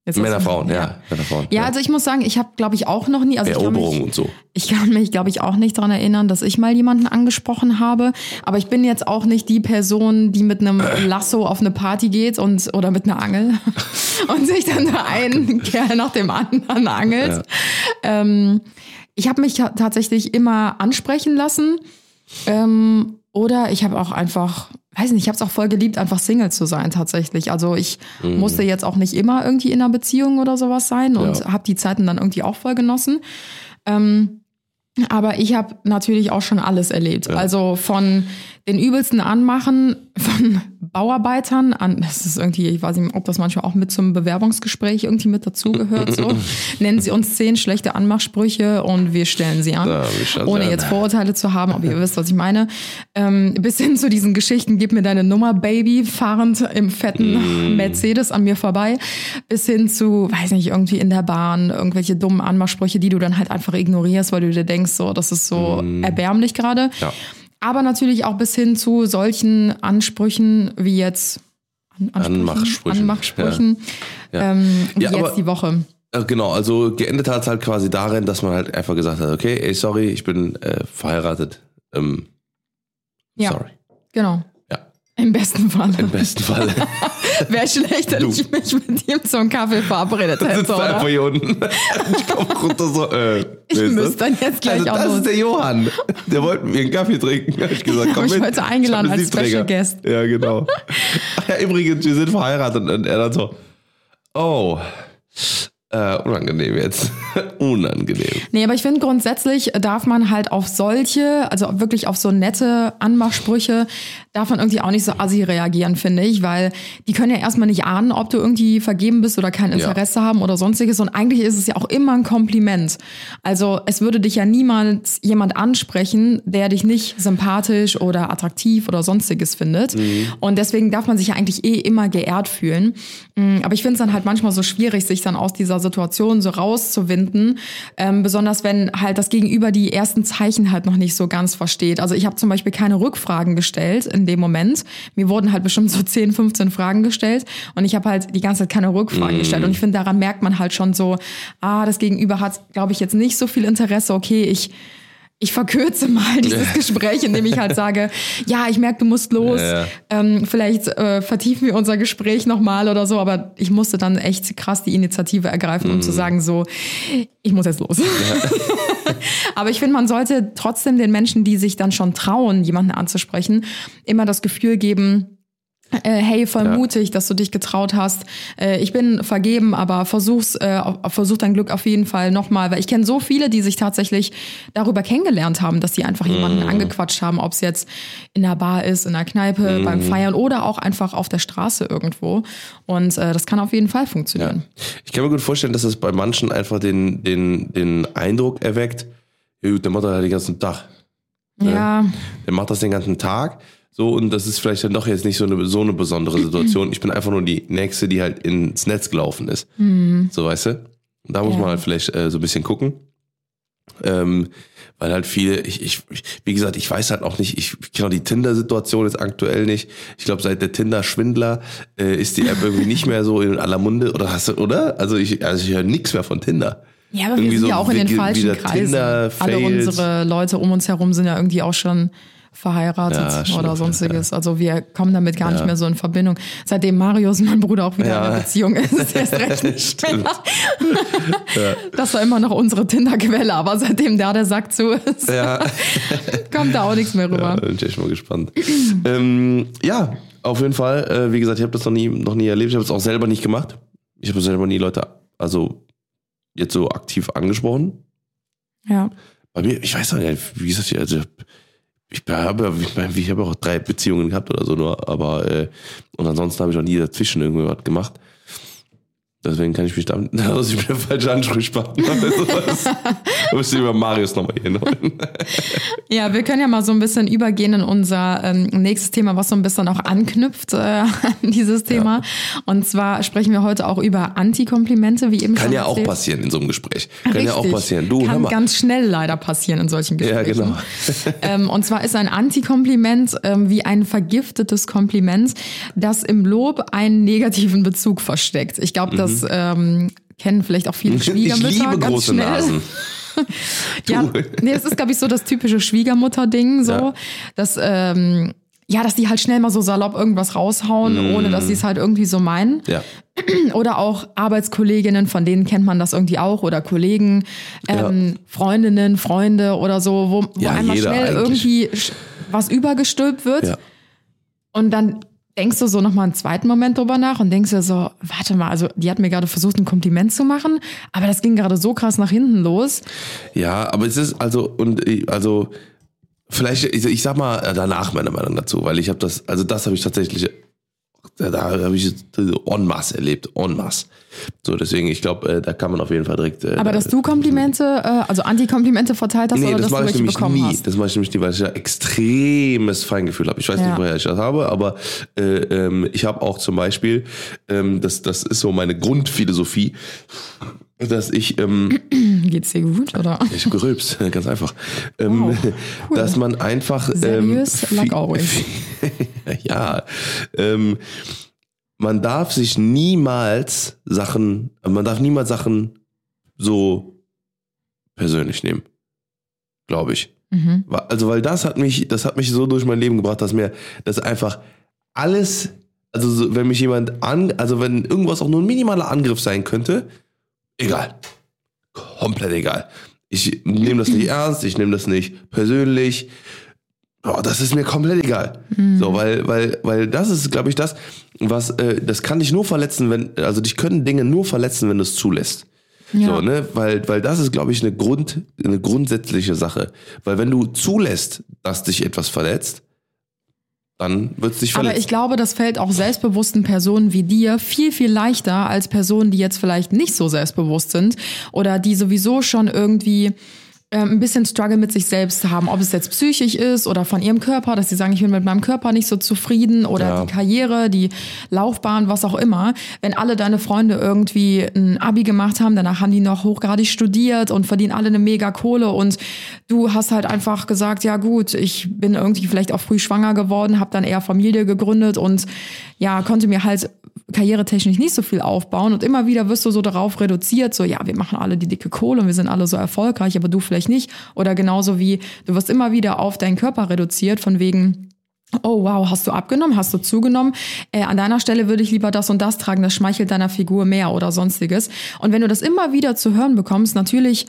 Jetzt Männer, Frauen, ja. Männer, Frauen. Ja, also ich muss sagen, ich habe, glaube ich, auch noch nie. Also Eroberung mich, und so. Ich kann mich, glaube ich, auch nicht daran erinnern, dass ich mal jemanden angesprochen habe. Aber ich bin jetzt auch nicht die Person, die mit einem *clears throat* Lasso auf eine Party geht und oder mit einer Angel *laughs* und sich dann da einen Kerl nach dem anderen angelt. Ähm, ich habe mich ta- tatsächlich immer ansprechen lassen. Ähm, oder ich habe auch einfach, weiß nicht, ich habe es auch voll geliebt, einfach Single zu sein tatsächlich. Also ich Mhm. musste jetzt auch nicht immer irgendwie in einer Beziehung oder sowas sein und Ja. habe die Zeiten dann irgendwie auch voll genossen. Ähm, aber ich habe natürlich auch schon alles erlebt. Also von den übelsten Anmachen von *laughs* Bauarbeitern an, das ist irgendwie, ich weiß nicht, ob das manchmal auch mit zum Bewerbungsgespräch irgendwie mit dazugehört. So. *laughs* Nennen Sie uns zehn schlechte Anmachsprüche und wir stellen sie an. Ohne jetzt Vorurteile zu haben, aber ihr wisst, was ich meine. Ähm, bis hin zu diesen Geschichten, gib mir deine Nummer, Baby, fahrend im fetten Mm. Mercedes an mir vorbei. Bis hin zu, weiß nicht, irgendwie in der Bahn, irgendwelche dummen Anmachsprüche, die du dann halt einfach ignorierst, weil du dir denkst, so, das ist so erbärmlich gerade. Mm. Ja. Aber natürlich auch bis hin zu solchen Ansprüchen wie jetzt An Ansprüchen? Anmachsprüchen, Anmachsprüchen, Ja. Ähm, wie Ja, jetzt die Woche. Äh, Genau, also geendet hat es halt quasi darin, dass man halt einfach gesagt hat, okay, ey, sorry, ich bin äh, verheiratet. Ähm, Ja. Sorry. Genau. Ja, Im besten Fall. im besten Fall. *laughs* Wäre schlecht, wenn Du. ich mich mit ihm zum Kaffee verabredet hätte, sitzt da einfach oder? hier unten. Ich komme runter so, äh, Ich müsste dann jetzt gleich also, auch das los. ist der Johann. Der wollte mir einen Kaffee trinken. Hab ich gesagt, *laughs* komm ich mit. heute eingeladen Ich als Special. Guest. Ja, genau. Ach *laughs* ja, übrigens, wir sind verheiratet. Und er dann so, oh, äh, unangenehm jetzt. *laughs* unangenehm. Nee, aber ich finde grundsätzlich darf man halt auf solche, also wirklich auf so nette Anmachsprüche, darf man irgendwie auch nicht so assi reagieren, finde ich, weil die können ja erstmal nicht ahnen, ob du irgendwie vergeben bist oder kein Interesse haben oder sonstiges. Und eigentlich ist es ja auch immer ein Kompliment. Also es würde dich ja niemals jemand ansprechen, der dich nicht sympathisch oder attraktiv oder sonstiges findet. Und deswegen darf man sich ja eigentlich eh immer geehrt fühlen. Mm, Aber ich finde es dann halt manchmal so schwierig, sich dann aus dieser Situation so rauszuwinden. Ähm, besonders wenn halt das Gegenüber die ersten Zeichen halt noch nicht so ganz versteht. Also ich habe zum Beispiel keine Rückfragen gestellt in dem Moment. Mir wurden halt bestimmt so *laughs* 10, 15 Fragen gestellt und ich habe halt die ganze Zeit keine Rückfragen gestellt. Und ich finde, daran merkt man halt schon so, ah, das Gegenüber hat, glaube ich, jetzt nicht so viel Interesse. Okay, ich ich verkürze mal dieses Gespräch, indem ich halt sage, ja, ich merke, du musst los. Ja. Ähm, vielleicht äh, vertiefen wir unser Gespräch nochmal oder so, aber ich musste dann echt krass die Initiative ergreifen, um Mhm. zu sagen, so, ich muss jetzt los. *laughs* aber ich finde, man sollte trotzdem den Menschen, die sich dann schon trauen, jemanden anzusprechen, immer das Gefühl geben, hey, voll Ja. mutig, dass du dich getraut hast. Äh, ich bin vergeben, aber versuch's, äh, versuch dein Glück auf jeden Fall nochmal, weil ich kenne so viele, die sich tatsächlich darüber kennengelernt haben, dass sie einfach jemanden angequatscht haben, ob es jetzt in der Bar ist, in der Kneipe, beim Feiern oder auch einfach auf der Straße irgendwo. Und äh, das kann auf jeden Fall funktionieren. Ich kann mir gut vorstellen, dass es bei manchen einfach den, den, den Eindruck erweckt, ja, der macht das halt den ganzen Tag. Ja, Der macht das den ganzen Tag. So, und das ist vielleicht dann doch jetzt nicht so eine, so eine besondere Situation. Ich bin einfach nur die Nächste, die halt ins Netz gelaufen ist. So, weißt du? Da muss Ja. man halt vielleicht äh, so ein bisschen gucken. Ähm, weil halt viele, ich, ich, wie gesagt, ich weiß halt auch nicht, ich auch die Tinder-Situation jetzt aktuell nicht. Ich glaube, seit der Tinder-Schwindler äh, ist die App irgendwie nicht mehr so in aller Munde, oder hast du, oder? Also ich, also ich höre nichts mehr von Tinder. ja aber Irgendwie wir sind so ja auch in den falschen Kreisen. Tinder, Alle unsere Leute um uns herum sind ja irgendwie auch schon verheiratet Ja, oder sonstiges. Also wir kommen damit gar nicht mehr so in Verbindung. Seitdem Marius, mein Bruder, auch wieder Ja. in einer Beziehung ist, *laughs* ist erst recht nicht schwer. Das war immer noch unsere Tinder-Quelle, aber seitdem da der Sack zu ist, Ja. *laughs* kommt da auch nichts mehr Ja, rüber. bin ich mal gespannt. ähm, ja, auf jeden Fall. Äh, wie gesagt, ich habe das noch nie, noch nie erlebt. Ich habe es auch selber nicht gemacht. Ich habe selber nie Leute, also jetzt so aktiv angesprochen. Ja. Bei mir, ich weiß noch nicht, wie gesagt, also ich habe ich, mein, ich habe auch drei Beziehungen gehabt oder so nur, aber äh, und ansonsten habe ich auch nie dazwischen irgendwie was gemacht. Deswegen kann ich mich damit, *laughs* dass ich mir falsche Ansprechpartner sowas. Da *laughs* müsste ich über Marius nochmal hier holen. Ja, wir können ja mal so ein bisschen übergehen in unser ähm, nächstes Thema, was so ein bisschen auch anknüpft äh, an dieses Thema. Und zwar sprechen wir heute auch über Antikomplimente, wie eben Kann schon ja auch passieren in so einem Gespräch. Kann ja auch Richtig. passieren. Du, hör Kann ganz schnell leider passieren in solchen Ja, Gesprächen. genau. *laughs* ähm, und zwar ist ein Antikompliment ähm, wie ein vergiftetes Kompliment, das im Lob einen negativen Bezug versteckt. Ich glaube, das ähm, kennen vielleicht auch viele Mhm. Ich Schwiegermütter. liebe ganz große schnell. Nasen. *laughs* Ja, nee, es ist, glaube ich, so das typische Schwiegermutter-Ding, so, Ja. dass, ähm, ja, dass die halt schnell mal so salopp irgendwas raushauen, ohne dass sie es halt irgendwie so meinen. Ja. *clears throat* Oder auch Arbeitskolleginnen, von denen kennt man das irgendwie auch, oder Kollegen, ähm, Freundinnen, Freunde oder so, wo, wo Ja, einmal schnell eigentlich. irgendwie was übergestülpt wird. Ja. Und dann denkst du so nochmal einen zweiten Moment drüber nach und denkst dir so, warte mal, also die hat mir gerade versucht, ein Kompliment zu machen, aber das ging gerade so krass nach hinten los. Ja, aber es ist also und also vielleicht ich, ich sag mal äh, danach meine Meinung dazu, weil ich habe das also das habe ich tatsächlich da, da habe ich es en masse erlebt, en masse. So deswegen ich glaube, äh, da kann man auf jeden Fall direkt äh, Aber dass du Komplimente, äh, also Antikomplimente verteilt hast Nee, oder das dass du mache ich nämlich bekommen nie. hast? Das mache ich nämlich nie, weil ich ja extremes Feingefühl habe. Ich weiß Ja. nicht, woher ich das habe, aber äh, ähm, ich habe auch zum Beispiel, ähm, das, das ist so meine Grundphilosophie, dass ich ähm, Geht's dir gut oder? ich hab gerülpst, *laughs* ganz einfach. Ähm, Wow, cool. Dass man einfach. Serious, ähm, like always. *laughs* ja. Ähm, man darf sich niemals Sachen, man darf niemals Sachen so persönlich nehmen. Glaube ich. Mhm. Also, weil das hat mich, das hat mich so durch mein Leben gebracht, dass mir das einfach alles, also so, wenn mich jemand an, also wenn irgendwas auch nur ein minimaler Angriff sein könnte, egal. Komplett egal. Ich nehme das nicht ernst, ich nehme das nicht persönlich. Boah, das ist mir komplett egal. So, weil, weil, weil das ist, glaube ich, das, was, äh, das kann dich nur verletzen, wenn, also dich können Dinge nur verletzen, wenn du es zulässt. Ja. So, ne? Weil, weil das ist, glaube ich, eine Grund, eine grundsätzliche Sache. Weil wenn du zulässt, dass dich etwas verletzt, dann wird es dich Aber verletzen. ich glaube, das fällt auch selbstbewussten Personen wie dir viel, viel leichter als Personen, die jetzt vielleicht nicht so selbstbewusst sind oder die sowieso schon irgendwie ein bisschen Struggle mit sich selbst haben, ob es jetzt psychisch ist oder von ihrem Körper, dass sie sagen, ich bin mit meinem Körper nicht so zufrieden oder Ja. die Karriere, die Laufbahn, was auch immer. Wenn alle deine Freunde irgendwie ein Abi gemacht haben, danach haben die noch hochgradig studiert und verdienen alle eine mega Kohle und du hast halt einfach gesagt, ja gut, ich bin irgendwie vielleicht auch früh schwanger geworden, habe dann eher Familie gegründet und ja, konnte mir halt karrieretechnisch nicht so viel aufbauen und immer wieder wirst du so darauf reduziert, so ja, wir machen alle die dicke Kohle und wir sind alle so erfolgreich, aber du vielleicht nicht oder genauso wie du wirst immer wieder auf deinen Körper reduziert von wegen Oh wow, hast du abgenommen, hast du zugenommen? Äh, an deiner Stelle würde ich lieber das und das tragen, das schmeichelt deiner Figur mehr oder sonstiges. Und wenn du das immer wieder zu hören bekommst, natürlich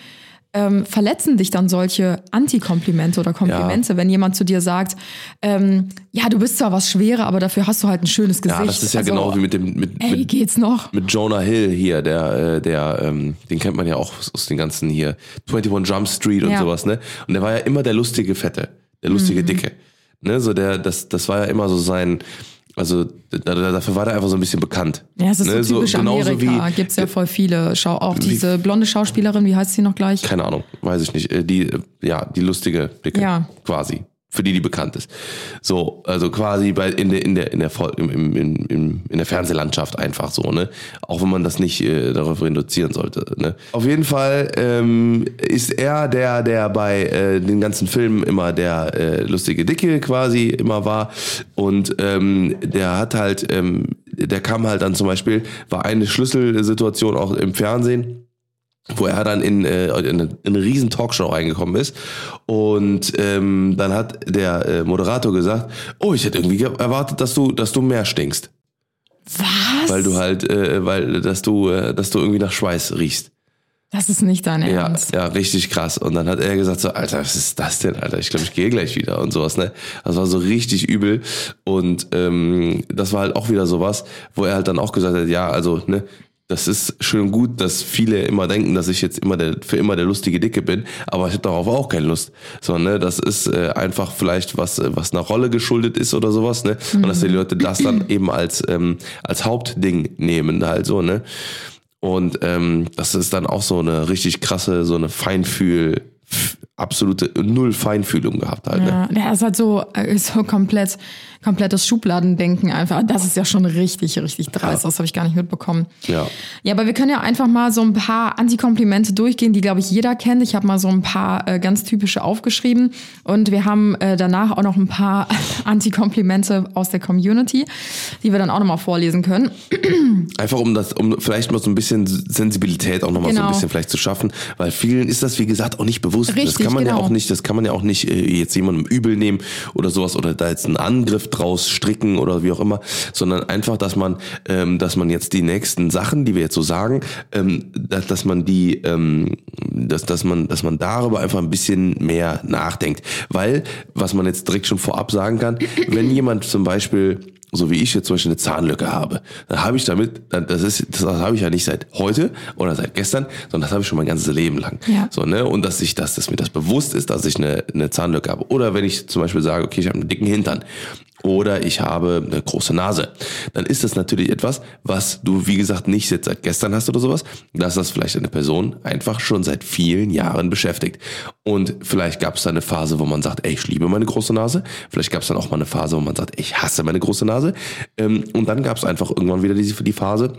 ähm, verletzen dich dann solche Antikomplimente oder Komplimente, wenn jemand zu dir sagt, ähm, ja, du bist zwar was schwerer, aber dafür hast du halt ein schönes Gesicht. ja, das ist ja Also, genau wie mit dem, mit, Ey, mit, geht's noch? mit Jonah Hill hier, der, äh, der, ähm, den kennt man ja auch aus den ganzen hier 21 Jump Street und Ja. sowas, ne? Und der war ja immer der lustige Fette, der Mhm. lustige Dicke. Ne? So der, das, das war ja immer so sein, also da, da, dafür war der einfach so ein bisschen bekannt. Ja, es ist ne? so typisch genauso Amerika. Gibt's ja voll viele. Schau auch diese blonde Schauspielerin, wie heißt sie noch gleich? keine Ahnung, weiß ich nicht, äh, die, äh, ja, die lustige Dicke, Ja. quasi, für die die bekannt ist. So, also quasi bei, in der, in der, in der, im, im, im, in der Fernsehlandschaft einfach so, ne, auch wenn man das nicht äh, darauf reduzieren sollte, ne. Auf jeden Fall ähm, ist er der, der bei äh, den ganzen Filmen immer der äh, lustige Dicke quasi immer war und ähm, der hat halt, ähm, der kam halt dann zum Beispiel, war eine Schlüsselsituation auch im Fernsehen, wo er dann in, äh, in, eine, in eine riesen Talkshow reingekommen ist und ähm, dann hat der äh, Moderator gesagt, oh, ich hätte irgendwie ge- erwartet, dass du, dass du mehr stinkst, Was? weil du halt, äh, weil, dass du, äh, dass du irgendwie nach Schweiß riechst. das ist nicht dein Ja, Ernst. ja, richtig krass. Und dann hat er gesagt so, Alter, was ist das denn, Alter? Ich glaube, ich gehe gleich wieder und sowas, ne? Das war so richtig übel. Und ähm, das war halt auch wieder sowas, wo er halt dann auch gesagt hat, ja, also, ne, das ist schön gut, dass viele immer denken, dass ich jetzt immer der, für immer der lustige Dicke bin, aber ich habe darauf auch keine Lust. So, ne, das ist äh, einfach vielleicht was, äh, was einer Rolle geschuldet ist oder sowas, ne? Und dass die Leute das dann eben als, ähm, als Hauptding nehmen, halt so, ne? Und ähm, das ist dann auch so eine richtig krasse, so eine Feinfühl, absolute Null Feinfühlung gehabt halt. Ne? Ja, der ist halt so, äh, ist so komplett, komplettes Schubladendenken einfach. Das ist ja schon richtig, richtig dreist. Das habe ich gar nicht mitbekommen. Ja. Ja, aber wir können ja einfach mal so ein paar Antikomplimente durchgehen, die, glaube ich, jeder kennt. Ich habe mal so ein paar äh, ganz typische aufgeschrieben. Und wir haben äh, danach auch noch ein paar *laughs* Antikomplimente aus der Community, die wir dann auch nochmal vorlesen können. Einfach um das, um vielleicht mal so ein bisschen Sensibilität auch nochmal so Genau. ein bisschen vielleicht zu schaffen, weil vielen ist das, wie gesagt, auch nicht bewusst. das Richtig, kann man ja genau. auch nicht, das kann man ja auch nicht äh, jetzt jemandem übel nehmen oder sowas oder da jetzt einen Angriff draus stricken oder wie auch immer, sondern einfach, dass man, ähm, dass man jetzt die nächsten Sachen, die wir jetzt so sagen, ähm, dass, dass man die, ähm, dass, dass man, dass man darüber einfach ein bisschen mehr nachdenkt. Weil, was man jetzt direkt schon vorab sagen kann, *laughs* wenn jemand zum Beispiel so wie ich jetzt zum Beispiel eine Zahnlücke habe, dann habe ich damit, das ist, das habe ich ja nicht seit heute oder seit gestern, sondern das habe ich schon mein ganzes Leben lang. Ja. So, ne? Und dass ich, dass, dass mir das bewusst ist, dass ich eine, eine Zahnlücke habe. Oder wenn ich zum Beispiel sage, okay, ich habe einen dicken Hintern oder ich habe eine große Nase, dann ist das natürlich etwas, was du, wie gesagt, nicht seit gestern hast oder sowas, dass das vielleicht eine Person einfach schon seit vielen Jahren beschäftigt. Und vielleicht gab es da eine Phase, wo man sagt, ey, ich liebe meine große Nase. Vielleicht gab es dann auch mal eine Phase, wo man sagt, ich hasse meine große Nase. Ähm, und dann gab es einfach irgendwann wieder diese, die Phase,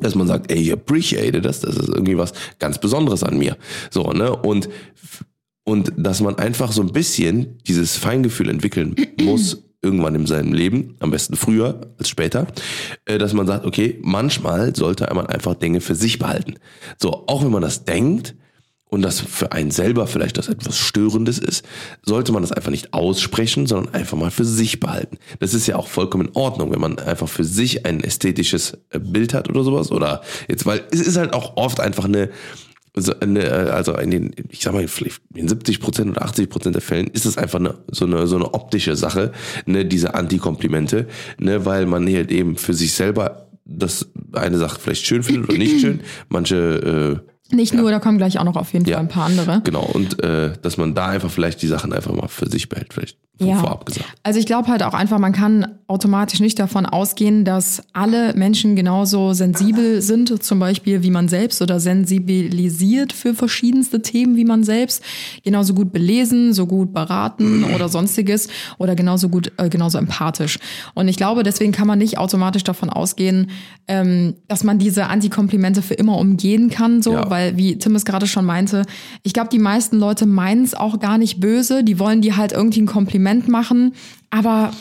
dass man sagt, ey, ich appreciate das, das ist irgendwie was ganz Besonderes an mir. So, ne? Und, und dass man einfach so ein bisschen dieses Feingefühl entwickeln muss, irgendwann in seinem Leben, am besten früher als später, äh, dass man sagt, okay, manchmal sollte man einfach Dinge für sich behalten. So, auch wenn man das denkt, und das für einen selber vielleicht das etwas Störendes ist, sollte man das einfach nicht aussprechen, sondern einfach mal für sich behalten. Das ist ja auch vollkommen in Ordnung, wenn man einfach für sich ein ästhetisches äh, Bild hat oder sowas. Oder jetzt, weil es ist halt auch oft einfach eine, also in den, ich sag mal, in 70 Prozent oder 80 Prozent der Fällen ist es einfach eine, so eine, so eine optische Sache, ne, diese Antikomplimente, ne, weil man halt eben für sich selber das eine Sache vielleicht schön findet oder nicht schön. Manche, äh, Nicht nur, da kommen gleich auch noch auf jeden Ja. Fall ein paar andere. Genau, und äh, dass man da einfach vielleicht die Sachen einfach mal für sich behält, vielleicht Ja. vorab gesagt. Also ich glaube halt auch einfach, man kann automatisch nicht davon ausgehen, dass alle Menschen genauso sensibel sind, zum Beispiel wie man selbst oder sensibilisiert für verschiedenste Themen wie man selbst, genauso gut belesen, so gut beraten *clears throat* oder sonstiges oder genauso gut, äh, genauso empathisch. Und ich glaube, deswegen kann man nicht automatisch davon ausgehen, ähm, dass man diese Antikomplimente für immer umgehen kann, so, Ja. Weil wie Tim es gerade schon meinte, ich glaube, die meisten Leute meinen es auch gar nicht böse, die wollen dir halt irgendwie ein Kompliment machen, aber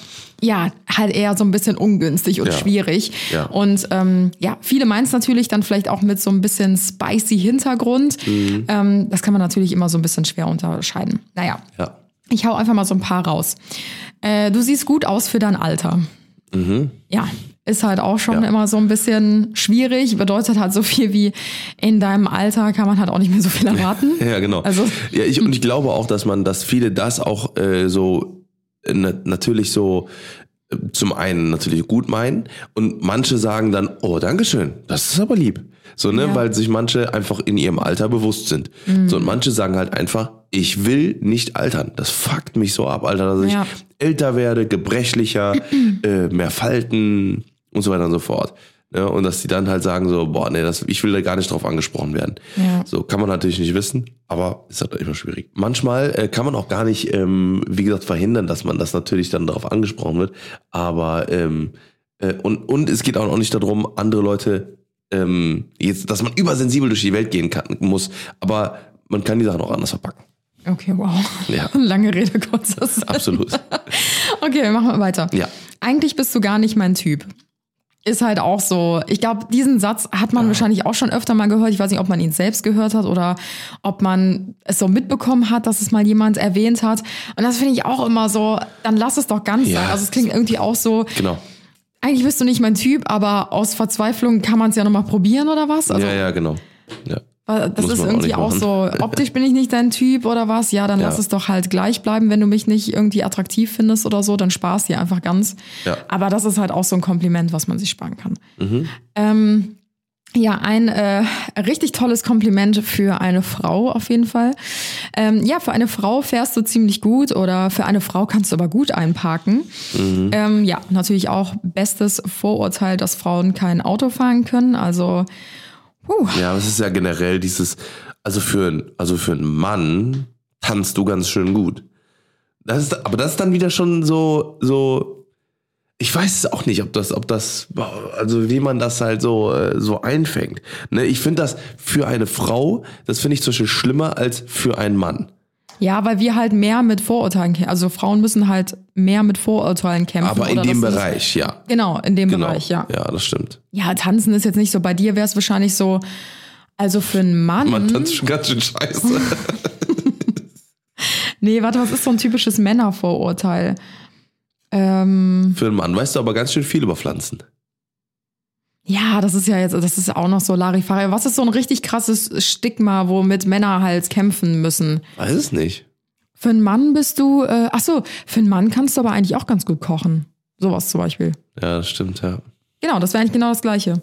ja, halt eher so ein bisschen ungünstig und Ja. schwierig. Ja. Und ähm, ja, viele meinen es natürlich dann vielleicht auch mit so ein bisschen spicy Hintergrund. Mhm. Ähm, das kann man natürlich immer so ein bisschen schwer unterscheiden. Naja, Ja. ich hau einfach mal so ein paar raus. Äh, du siehst gut aus für dein Alter. Ja, ist halt auch schon Mhm. Ja. immer so ein bisschen schwierig. Bedeutet halt so viel wie in deinem Alter kann man halt auch nicht mehr so viel erwarten. *laughs* Ja, genau. Also- ja, ich, und ich glaube auch, dass man, dass viele das auch äh, so äh, na, natürlich so äh, zum einen natürlich gut meinen und manche sagen dann, oh, Dankeschön, das ist aber lieb. So, ne, Ja. weil sich manche einfach in ihrem Alter bewusst sind. So, und manche sagen halt einfach, ich will nicht altern. Das fuckt mich so ab, Alter, dass Ja. ich älter werde, gebrechlicher, *clears throat* äh, mehr Falten und so weiter und so fort. Ne? Und dass die dann halt sagen so, boah, nee, das, ich will da gar nicht drauf angesprochen werden. Ja. So kann man natürlich nicht wissen, aber ist halt immer schwierig. Manchmal äh, kann man auch gar nicht, ähm, wie gesagt, verhindern, dass man das natürlich dann darauf angesprochen wird. Aber ähm, äh, und, und es geht auch noch nicht darum, andere Leute ähm, jetzt, dass man übersensibel durch die Welt gehen kann, muss. Aber man kann die Sachen auch anders verpacken. Okay, wow. Ja. *laughs* Lange Rede, kurzer Sinn. Absolut. *laughs* Okay, machen wir weiter. Ja. Eigentlich bist du gar nicht mein Typ. Ist halt auch so. Ich glaube, diesen Satz hat man wahrscheinlich auch schon öfter mal gehört. Ich weiß nicht, ob man ihn selbst gehört hat oder ob man es so mitbekommen hat, dass es mal jemand erwähnt hat. Und das finde ich auch immer so, dann lass es doch ganz Ja. sein. Also es klingt irgendwie auch so, Genau. eigentlich bist du nicht mein Typ, aber aus Verzweiflung kann man es ja nochmal probieren oder was? Also ja, ja, genau. Ja. Das Muss ist auch irgendwie auch, so, optisch bin ich nicht dein Typ oder was? Ja, dann Ja. lass es doch halt gleich bleiben. Wenn du mich nicht irgendwie attraktiv findest oder so, dann sparst dir einfach ganz. Ja. Aber das ist halt auch so ein Kompliment, was man sich sparen kann. Mhm. Ähm, Ja, ein äh, richtig tolles Kompliment für eine Frau auf jeden Fall. Ähm, ja, für eine Frau fährst du ziemlich gut oder für eine Frau kannst du aber gut einparken. Ähm, ja, natürlich auch bestes Vorurteil, dass Frauen kein Auto fahren können. Also, puh, Ja, aber es ist ja generell dieses, also für, also für einen Mann tanzt du ganz schön gut. Das ist, aber das ist dann wieder schon so, so, ich weiß es auch nicht, ob das, ob das, also wie man das halt so, äh, so einfängt. Ne, ich finde das für eine Frau, das finde ich zum Beispiel schlimmer als für einen Mann. Ja, weil wir halt mehr mit Vorurteilen kämpfen. Also Frauen müssen halt mehr mit Vorurteilen kämpfen. Aber in dem Bereich, ja. Genau, in dem Genau. Bereich, ja. Ja, das stimmt. Ja, tanzen ist jetzt nicht so. Bei dir wäre es wahrscheinlich so, also für einen Mann. Man tanzt schon ganz schön scheiße. *laughs* Nee, warte, was ist so ein typisches Männervorurteil? Ähm, für einen Mann weißt du aber ganz schön viel über Pflanzen. Ja, das ist ja jetzt, das ist auch noch so Larifari. Was ist so ein richtig krasses Stigma, womit Männer halt kämpfen müssen? Weiß es nicht. Für einen Mann bist du, äh, ach so, für einen Mann kannst du aber eigentlich auch ganz gut kochen. Sowas zum Beispiel. Ja, das stimmt, ja. Genau, das wäre eigentlich genau das Gleiche.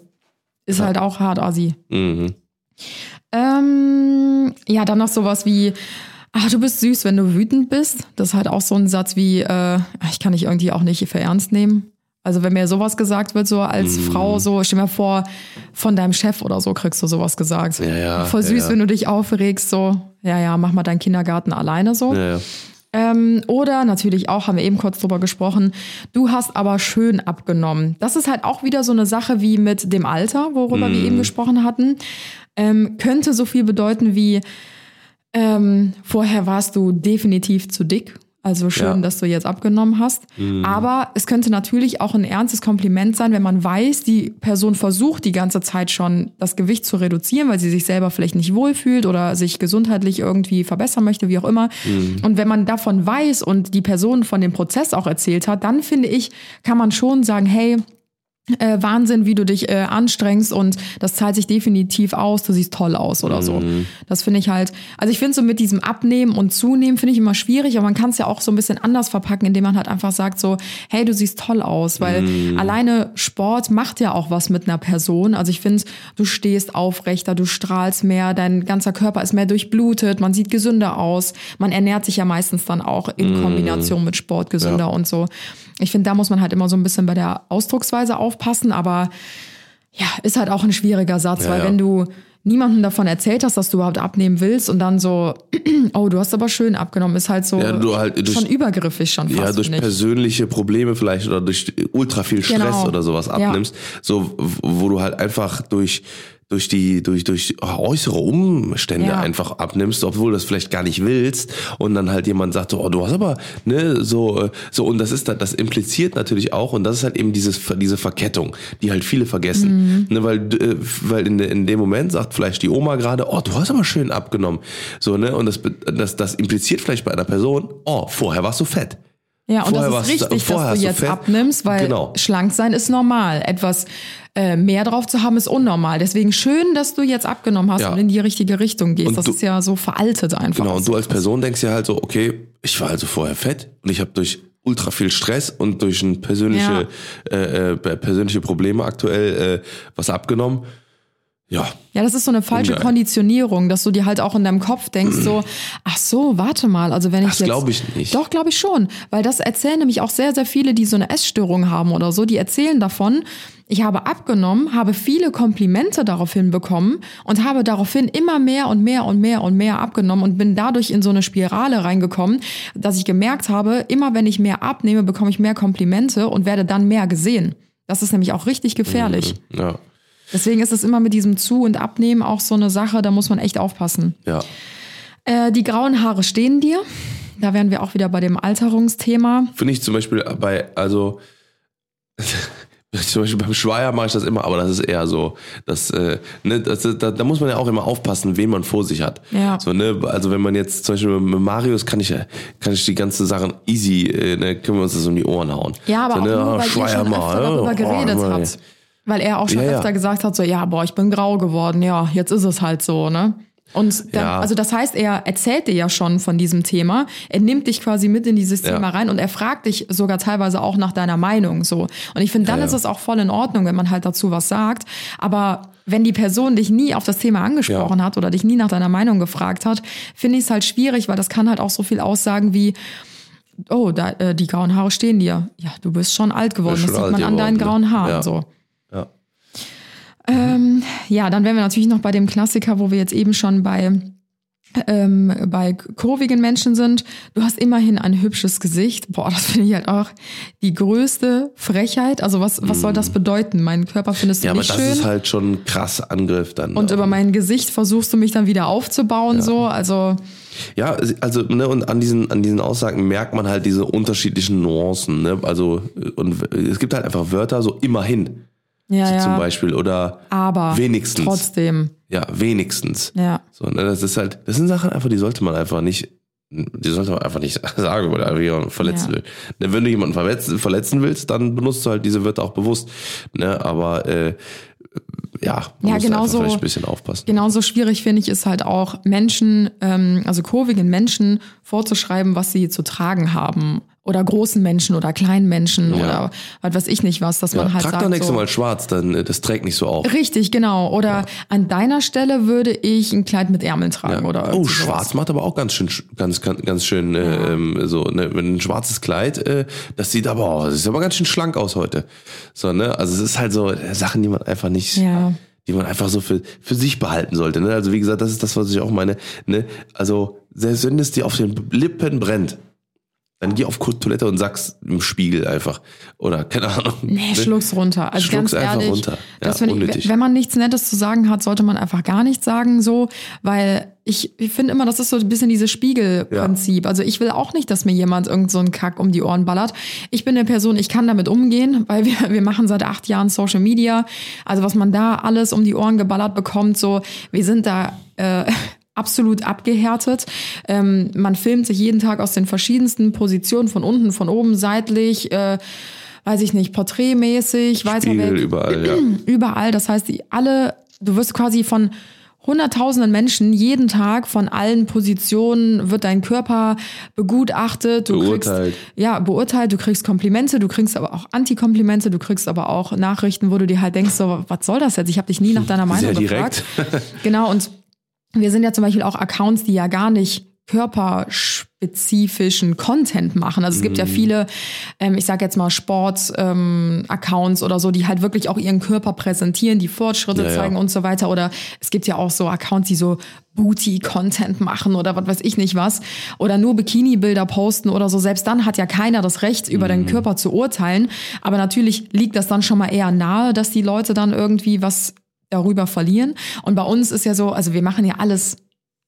Ist halt auch hart assi. Mhm. Ähm, ja, dann noch sowas wie, ach, du bist süß, wenn du wütend bist. Das ist halt auch so ein Satz wie, äh, ich kann dich irgendwie auch nicht für ernst nehmen. Also wenn mir sowas gesagt wird, so als Frau, so, stell mir vor, von deinem Chef oder so kriegst du sowas gesagt. Ja, ja, Voll süß, ja, wenn du dich aufregst, so, ja, ja, mach mal deinen Kindergarten alleine so. Ähm, oder natürlich auch, haben wir eben kurz drüber gesprochen, du hast aber schön abgenommen. Das ist halt auch wieder so eine Sache wie mit dem Alter, worüber wir eben gesprochen hatten. Ähm, könnte so viel bedeuten wie, ähm, vorher warst du definitiv zu dick. Also schön, Ja. dass du jetzt abgenommen hast. Aber es könnte natürlich auch ein ernstes Kompliment sein, wenn man weiß, die Person versucht die ganze Zeit schon das Gewicht zu reduzieren, weil sie sich selber vielleicht nicht wohlfühlt oder sich gesundheitlich irgendwie verbessern möchte, wie auch immer. Und wenn man davon weiß und die Person von dem Prozess auch erzählt hat, dann finde ich, kann man schon sagen, hey, äh, Wahnsinn, wie du dich äh, anstrengst und das zahlt sich definitiv aus, du siehst toll aus oder so. Das finde ich halt, also ich finde so mit diesem Abnehmen und Zunehmen finde ich immer schwierig, aber man kann es ja auch so ein bisschen anders verpacken, indem man halt einfach sagt so, hey, du siehst toll aus, weil alleine Sport macht ja auch was mit einer Person. Also ich finde, du stehst aufrechter, du strahlst mehr, dein ganzer Körper ist mehr durchblutet, man sieht gesünder aus, man ernährt sich ja meistens dann auch in Kombination mit Sport gesünder und so. Ich finde, da muss man halt immer so ein bisschen bei der Ausdrucksweise aufpassen, aber ja, ist halt auch ein schwieriger Satz, Ja, weil ja. wenn du niemandem davon erzählt hast, dass du überhaupt abnehmen willst und dann so, *clears throat* oh, du hast aber schön abgenommen, ist halt so Ja, halt durch- schon übergriffig schon fast. Ja, durch persönliche Probleme vielleicht oder durch ultra viel Stress Genau. oder sowas abnimmst, so wo du halt einfach durch durch die durch durch äußere Umstände Ja. einfach abnimmst, obwohl du das vielleicht gar nicht willst und dann halt jemand sagt, so, oh, du hast aber ne so äh, so und das ist da- das impliziert natürlich auch und das ist halt eben dieses diese Verkettung, die halt viele vergessen, Mhm. ne, weil äh, weil in, in dem Moment sagt vielleicht die Oma gerade, oh, du hast aber schön abgenommen, so ne und das das das impliziert vielleicht bei einer Person, oh, vorher warst du fett. Ja, und Vorher das ist du- richtig, dass du du jetzt Fett. abnimmst, weil Genau. schlank sein ist normal. Etwas äh, mehr drauf zu haben ist unnormal. Deswegen schön, dass du jetzt abgenommen hast Ja. und in die richtige Richtung gehst. Und das du- ist ja so veraltet einfach. Genau, und du als Person denkst ja halt so, okay, ich war also vorher fett und ich habe durch ultra viel Stress und durch ein persönliche, äh, äh, persönliche Probleme aktuell äh, was abgenommen. Ja, Ja, das ist so eine falsche Ungeil. Konditionierung, dass du dir halt auch in deinem Kopf denkst so, ach so, warte mal, also wenn ich Das jetzt... glaub ich nicht. Doch, glaube ich schon, weil das erzählen nämlich auch sehr, sehr viele, die so eine Essstörung haben oder so, die erzählen davon, ich habe abgenommen, habe viele Komplimente daraufhin bekommen und habe daraufhin immer mehr und mehr und mehr und mehr abgenommen und bin dadurch in so eine Spirale reingekommen, dass ich gemerkt habe, immer wenn ich mehr abnehme, bekomme ich mehr Komplimente und werde dann mehr gesehen. Das ist nämlich auch richtig gefährlich. ja, Deswegen ist es immer mit diesem Zu- und Abnehmen auch so eine Sache, da muss man echt aufpassen. ja. Äh, die grauen Haare stehen dir. Da wären wir auch wieder bei dem Alterungsthema. Finde ich zum Beispiel bei, also *laughs* zum Beispiel beim Schweier mache ich das immer, aber das ist eher so, dass, äh, ne, das, da, da muss man ja auch immer aufpassen, wen man vor sich hat. Ja. So, ne, also wenn man jetzt zum Beispiel mit Marius kann ich kann ich die ganze Sachen easy, äh, ne, können wir uns das um die Ohren hauen. Ja, aber so, auch ne, nur, ah, weil ihr schon mal, öfter darüber oh, geredet oh, habt. Weil er auch schon Ja, ja. öfter gesagt hat, so, ja, boah, ich bin grau geworden. Ja, jetzt ist es halt so, ne? Und dann, Ja. also das heißt, er erzählt dir ja schon von diesem Thema. Er nimmt dich quasi mit in dieses Ja. Thema rein und er fragt dich sogar teilweise auch nach deiner Meinung so. Und ich finde, dann Ja, ist ja. es auch voll in Ordnung, wenn man halt dazu was sagt. Aber wenn die Person dich nie auf das Thema angesprochen Ja. hat oder dich nie nach deiner Meinung gefragt hat, finde ich es halt schwierig, weil das kann halt auch so viel aussagen wie, oh, da, äh, die grauen Haare stehen dir. Ja, du bist schon alt geworden. Das sieht man an deinen geworden, grauen ne? Haaren Ja. so. Ja. Ja, dann wären wir natürlich noch bei dem Klassiker, wo wir jetzt eben schon bei ähm, bei kurvigen Menschen sind. Du hast immerhin ein hübsches Gesicht. Boah, das finde ich halt auch die größte Frechheit. Also was, was soll das bedeuten? Meinen Körper findest du Ja, aber nicht das schön. ist halt schon ein krasser Angriff dann. und über mein Gesicht versuchst du mich dann wieder aufzubauen, so. Also, Ja, also ne, und an diesen an diesen Aussagen merkt man halt diese unterschiedlichen Nuancen. Ne? Also und es gibt halt einfach Wörter so immerhin ja, ja. zum Beispiel oder aber wenigstens. trotzdem. ja wenigstens. Ja. So, ne, das ist halt, das sind Sachen einfach, die sollte man einfach nicht, die sollte man einfach nicht *laughs* sagen oder jemanden verletzen Ja. will. Ne, wenn du jemanden verletzen, verletzen willst, dann benutzt du halt diese Wörter auch bewusst. Ne, aber äh, ja, man Ja, muss da genau einfach so. vielleicht ein bisschen aufpassen. Genauso schwierig finde ich es halt auch Menschen, ähm, also kurvigen Menschen vorzuschreiben, was sie zu tragen haben. Oder großen Menschen oder kleinen Menschen Ja. oder was weiß ich nicht was, dass Ja, man halt trag sagt. doch nächstes so, Mal schwarz, dann äh, das trägt nicht so auf. Richtig, genau. Oder an deiner Stelle würde ich ein Kleid mit Ärmeln tragen oder oh, schwarz sowas. macht aber auch ganz schön, ganz, ganz, ganz schön, äh, ähm, so, ne, ein schwarzes Kleid, äh, das sieht aber, oh, das sieht aber ganz schön schlank aus heute. So, ne, also es ist halt so äh, Sachen, die man einfach nicht, Ja. die man einfach so für, für sich behalten sollte, ne, also wie gesagt, das ist das, was ich auch meine, ne, also, selbst wenn es dir auf den Lippen brennt, dann geh auf Toilette und sag's im Spiegel einfach. Oder, keine Ahnung. Nee, ne? schluck's runter. Also Schluck's ganz einfach ehrlich, runter. Ja, ich, wenn man nichts Nettes zu sagen hat, sollte man einfach gar nichts sagen, so, weil ich, ich finde immer, das ist so ein bisschen dieses Spiegelprinzip. Also ich will auch nicht, dass mir jemand irgend so einen Kack um die Ohren ballert. Ich bin eine Person, ich kann damit umgehen, weil wir, wir machen seit acht Jahren Social Media. Also was man da alles um die Ohren geballert bekommt, so, wir sind da, äh, absolut abgehärtet. Ähm, man filmt sich jeden Tag aus den verschiedensten Positionen, von unten, von oben, seitlich, äh, weiß ich nicht, porträtmäßig, weiter Spiegel weg, überall, ja. *clears throat* überall. Das heißt, die alle, du wirst quasi von hunderttausenden Menschen jeden Tag von allen Positionen wird dein Körper begutachtet, du Beurteilt. kriegst ja beurteilt, du kriegst Komplimente, du kriegst aber auch Antikomplimente, du kriegst aber auch Nachrichten, wo du dir halt denkst, so was soll das jetzt? Ich habe dich nie nach *laughs* deiner Meinung Sehr gefragt. direkt. Genau und wir sind ja zum Beispiel auch Accounts, die ja gar nicht körperspezifischen Content machen. Also es gibt ja Mhm. viele, ähm, ich sage jetzt mal Sport-Accounts oder so, die halt wirklich auch ihren Körper präsentieren, die Fortschritte Ja, ja. zeigen und so weiter. Oder es gibt ja auch so Accounts, die so Booty-Content machen oder was weiß ich nicht was. Oder nur Bikini-Bilder posten oder so. Selbst dann hat ja keiner das Recht, über Mhm. deinen Körper zu urteilen. Aber natürlich liegt das dann schon mal eher nahe, dass die Leute dann irgendwie was darüber verlieren. Und bei uns ist ja so, also wir machen ja alles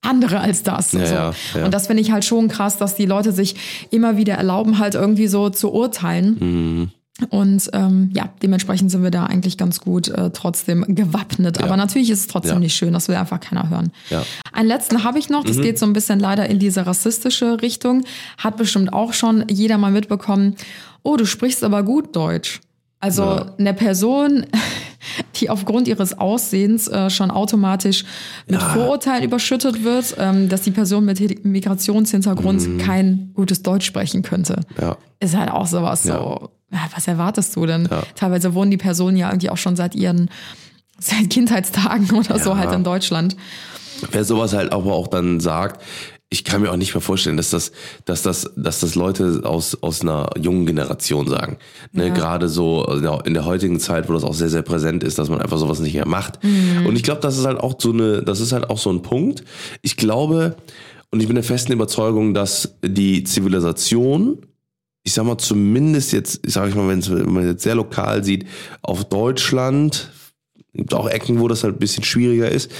andere als das. Ja, so. ja, ja. Und das finde ich halt schon krass, dass die Leute sich immer wieder erlauben, halt irgendwie so zu urteilen. Mhm. Und ähm, ja, dementsprechend sind wir da eigentlich ganz gut äh, trotzdem gewappnet. Aber natürlich ist es trotzdem nicht schön, das will einfach keiner hören. Ja. Einen letzten habe ich noch, das geht so ein bisschen leider in diese rassistische Richtung. Hat bestimmt auch schon jeder mal mitbekommen. Oh, du sprichst aber gut Deutsch. Also eine Person, die aufgrund ihres Aussehens äh, schon automatisch mit Ja. Vorurteilen überschüttet wird, ähm, dass die Person mit Hi- Migrationshintergrund kein gutes Deutsch sprechen könnte. Ja. Ist halt auch sowas Ja. so. Was erwartest du denn? Teilweise wohnen die Personen ja irgendwie auch schon seit ihren *laughs* seit Kindheitstagen oder so halt in Deutschland. Wer sowas halt aber auch dann sagt, ich kann mir auch nicht mehr vorstellen, dass das, dass das, dass das Leute aus, aus einer jungen Generation sagen. Ne, Ja. Gerade so ja, in der heutigen Zeit, wo das auch sehr, sehr präsent ist, dass man einfach sowas nicht mehr macht. Und ich glaube, das ist halt auch so eine, das ist halt auch so ein Punkt. Ich glaube, und ich bin der festen Überzeugung, dass die Zivilisation, ich sag mal, zumindest jetzt, ich sage ich mal, wenn man jetzt sehr lokal sieht, auf Deutschland, gibt auch Ecken, wo das halt ein bisschen schwieriger ist,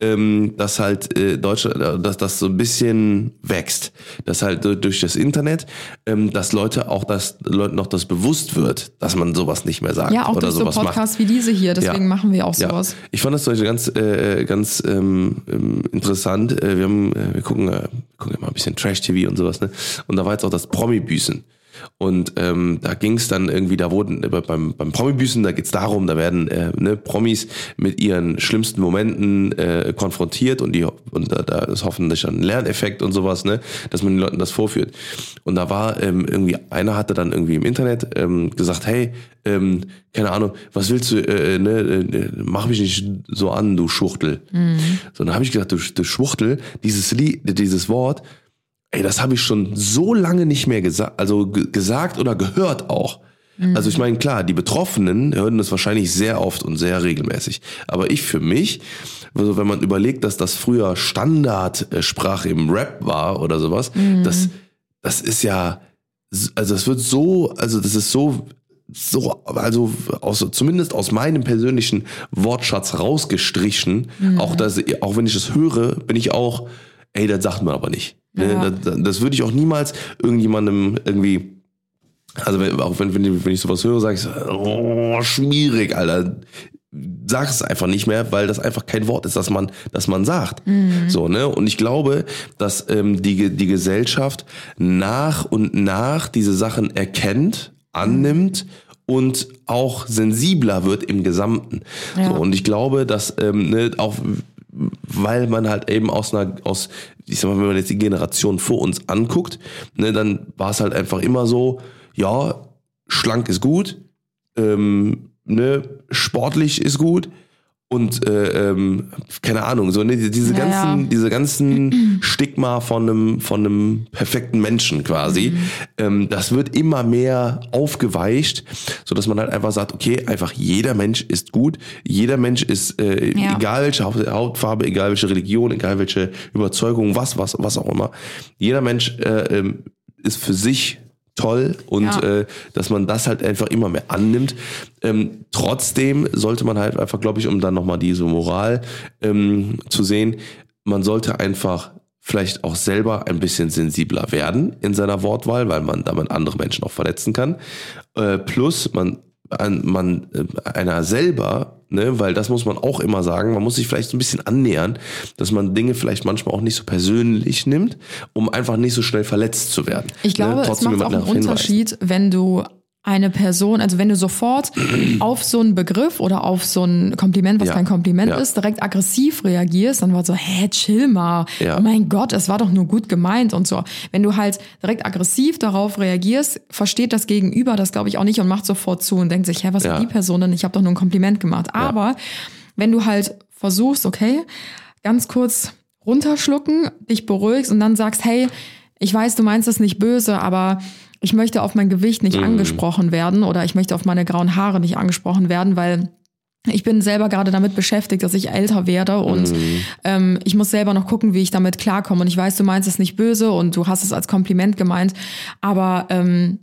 ähm, dass halt äh, Deutschland, äh, dass das so ein bisschen wächst, dass halt du- durch das Internet, ähm, dass Leute auch das Leuten noch das bewusst wird, dass man sowas nicht mehr sagt Ja, auch oder durch so sowas macht. Podcasts wie diese hier. Deswegen Ja. machen wir auch Ja, sowas. ich fand das Beispiel ganz, äh, ganz ähm, ähm, interessant. Äh, wir haben, äh, wir gucken, äh, gucken immer ein bisschen Trash-TV und sowas, ne? Und da war jetzt auch das Promi-Büßen. Und ähm, da ging es dann irgendwie, da wurden äh, beim, beim Promi-Büßen, da geht's darum, da werden äh, ne, Promis mit ihren schlimmsten Momenten äh, konfrontiert und die und da, da ist hoffentlich ein Lerneffekt und sowas, ne, dass man den Leuten das vorführt. Und da war ähm, irgendwie, einer hatte dann irgendwie im Internet ähm, gesagt, hey, ähm, keine Ahnung, was willst du, äh, ne, äh, mach mich nicht so an, du Schwuchtel. So, dann habe ich gedacht, du, du Schwuchtel, dieses Lied, dieses Wort, ey, das habe ich schon so lange nicht mehr gesagt, also ge- gesagt oder gehört auch. Also ich meine, klar, die Betroffenen hören das wahrscheinlich sehr oft und sehr regelmäßig. Aber ich für mich, also wenn man überlegt, dass das früher Standardsprache im Rap war oder sowas, das, das ist ja, also das wird so, also das ist so, so, also aus, zumindest aus meinem persönlichen Wortschatz rausgestrichen. Auch das, auch wenn ich das höre, bin ich auch, ey, das sagt man aber nicht. Ne? Ja. Das, das würde ich auch niemals irgendjemandem irgendwie also wenn, auch wenn, wenn, ich- wenn ich sowas höre, sage ich so, oh, schwierig, Alter. Sag es einfach nicht mehr, weil das einfach kein Wort ist, das man, das man sagt. So, ne? Und ich glaube, dass ähm, die, die Gesellschaft nach und nach diese Sachen erkennt, annimmt und auch sensibler wird im Gesamten. Ja. So, und ich glaube, dass ähm, ne, auch weil man halt eben aus einer, aus, ich sag mal, wenn man jetzt die Generation vor uns anguckt, ne, dann war es halt einfach immer so, ja, schlank ist gut, ähm, ne, sportlich ist gut und äh, ähm, keine Ahnung, so ne, diese Ja, ganzen, diese ganzen Stigma von einem, von einem perfekten Menschen quasi, Mhm. ähm, das wird immer mehr aufgeweicht, so dass man halt einfach sagt, okay, einfach jeder Mensch ist gut, jeder Mensch ist äh, Ja. egal welche Haut- Hautfarbe, egal welche Religion, egal welche Überzeugung, was, was, was auch immer, jeder Mensch äh, ähm, ist für sich toll und Ja. äh, dass man das halt einfach immer mehr annimmt. Ähm, trotzdem sollte man halt einfach, glaube ich, um dann nochmal diese Moral ähm, zu sehen, man sollte einfach vielleicht auch selber ein bisschen sensibler werden in seiner Wortwahl, weil man damit andere Menschen auch verletzen kann. Äh, plus man an, man äh, einer selber, ne, weil das muss man auch immer sagen, man muss sich vielleicht so ein bisschen annähern, dass man Dinge vielleicht manchmal auch nicht so persönlich nimmt, um einfach nicht so schnell verletzt zu werden. Ich glaube, ne, es macht auch einen darauf hinweisen. Unterschied, wenn du eine Person, also wenn du sofort *clears throat* auf so einen Begriff oder auf so ein Kompliment, was Ja. kein Kompliment Ja. ist, direkt aggressiv reagierst, dann war so, hä, chill mal. Ja. Oh mein Gott, es war doch nur gut gemeint und so. Wenn du halt direkt aggressiv darauf reagierst, versteht das Gegenüber das, glaube ich, auch nicht und macht sofort zu und denkt sich, hä, was Ja. hat die Person denn? Ich habe doch nur ein Kompliment gemacht. Aber wenn du halt versuchst, okay, ganz kurz runterschlucken, dich beruhigst und dann sagst, hey, ich weiß, du meinst es nicht böse, aber ich möchte auf mein Gewicht nicht angesprochen werden oder ich möchte auf meine grauen Haare nicht angesprochen werden, weil ich bin selber gerade damit beschäftigt, dass ich älter werde und ähm, ich muss selber noch gucken, wie ich damit klarkomme. Und ich weiß, du meinst es nicht böse und du hast es als Kompliment gemeint, aber ähm,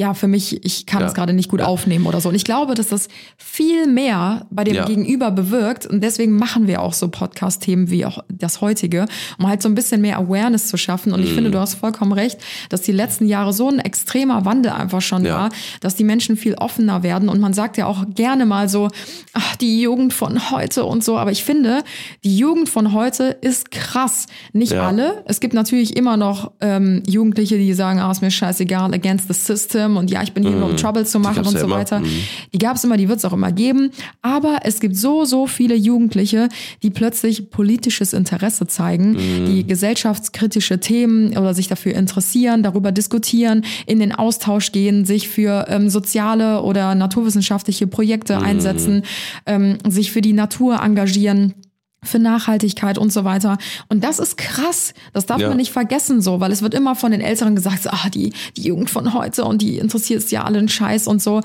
ja, für mich, ich kann Ja. es gerade nicht gut aufnehmen oder so. Und ich glaube, dass das viel mehr bei dem Ja. Gegenüber bewirkt. Und deswegen machen wir auch so Podcast-Themen wie auch das heutige, um halt so ein bisschen mehr Awareness zu schaffen. Und ich Mhm. finde, du hast vollkommen recht, dass die letzten Jahre so ein extremer Wandel einfach schon Ja. war, dass die Menschen viel offener werden. Und man sagt ja auch gerne mal so, ach, die Jugend von heute und so. Aber ich finde, die Jugend von heute ist krass. Nicht Ja. alle. Es gibt natürlich immer noch ähm, Jugendliche, die sagen, ah, ist mir scheißegal, against the system und ja, ich bin hier nur um Trouble zu machen Mhm. und so immer. weiter. Mhm. Die gab es immer, die wird es auch immer geben. Aber es gibt so, so viele Jugendliche, die plötzlich politisches Interesse zeigen, Mhm. die gesellschaftskritische Themen oder sich dafür interessieren, darüber diskutieren, in den Austausch gehen, sich für ähm, soziale oder naturwissenschaftliche Projekte Mhm. einsetzen, ähm, sich für die Natur engagieren für Nachhaltigkeit und so weiter. Und das ist krass. Das darf Ja. man nicht vergessen so, weil es wird immer von den Älteren gesagt, ah, die, die Jugend von heute und die interessiert es ja alle einen Scheiß und so.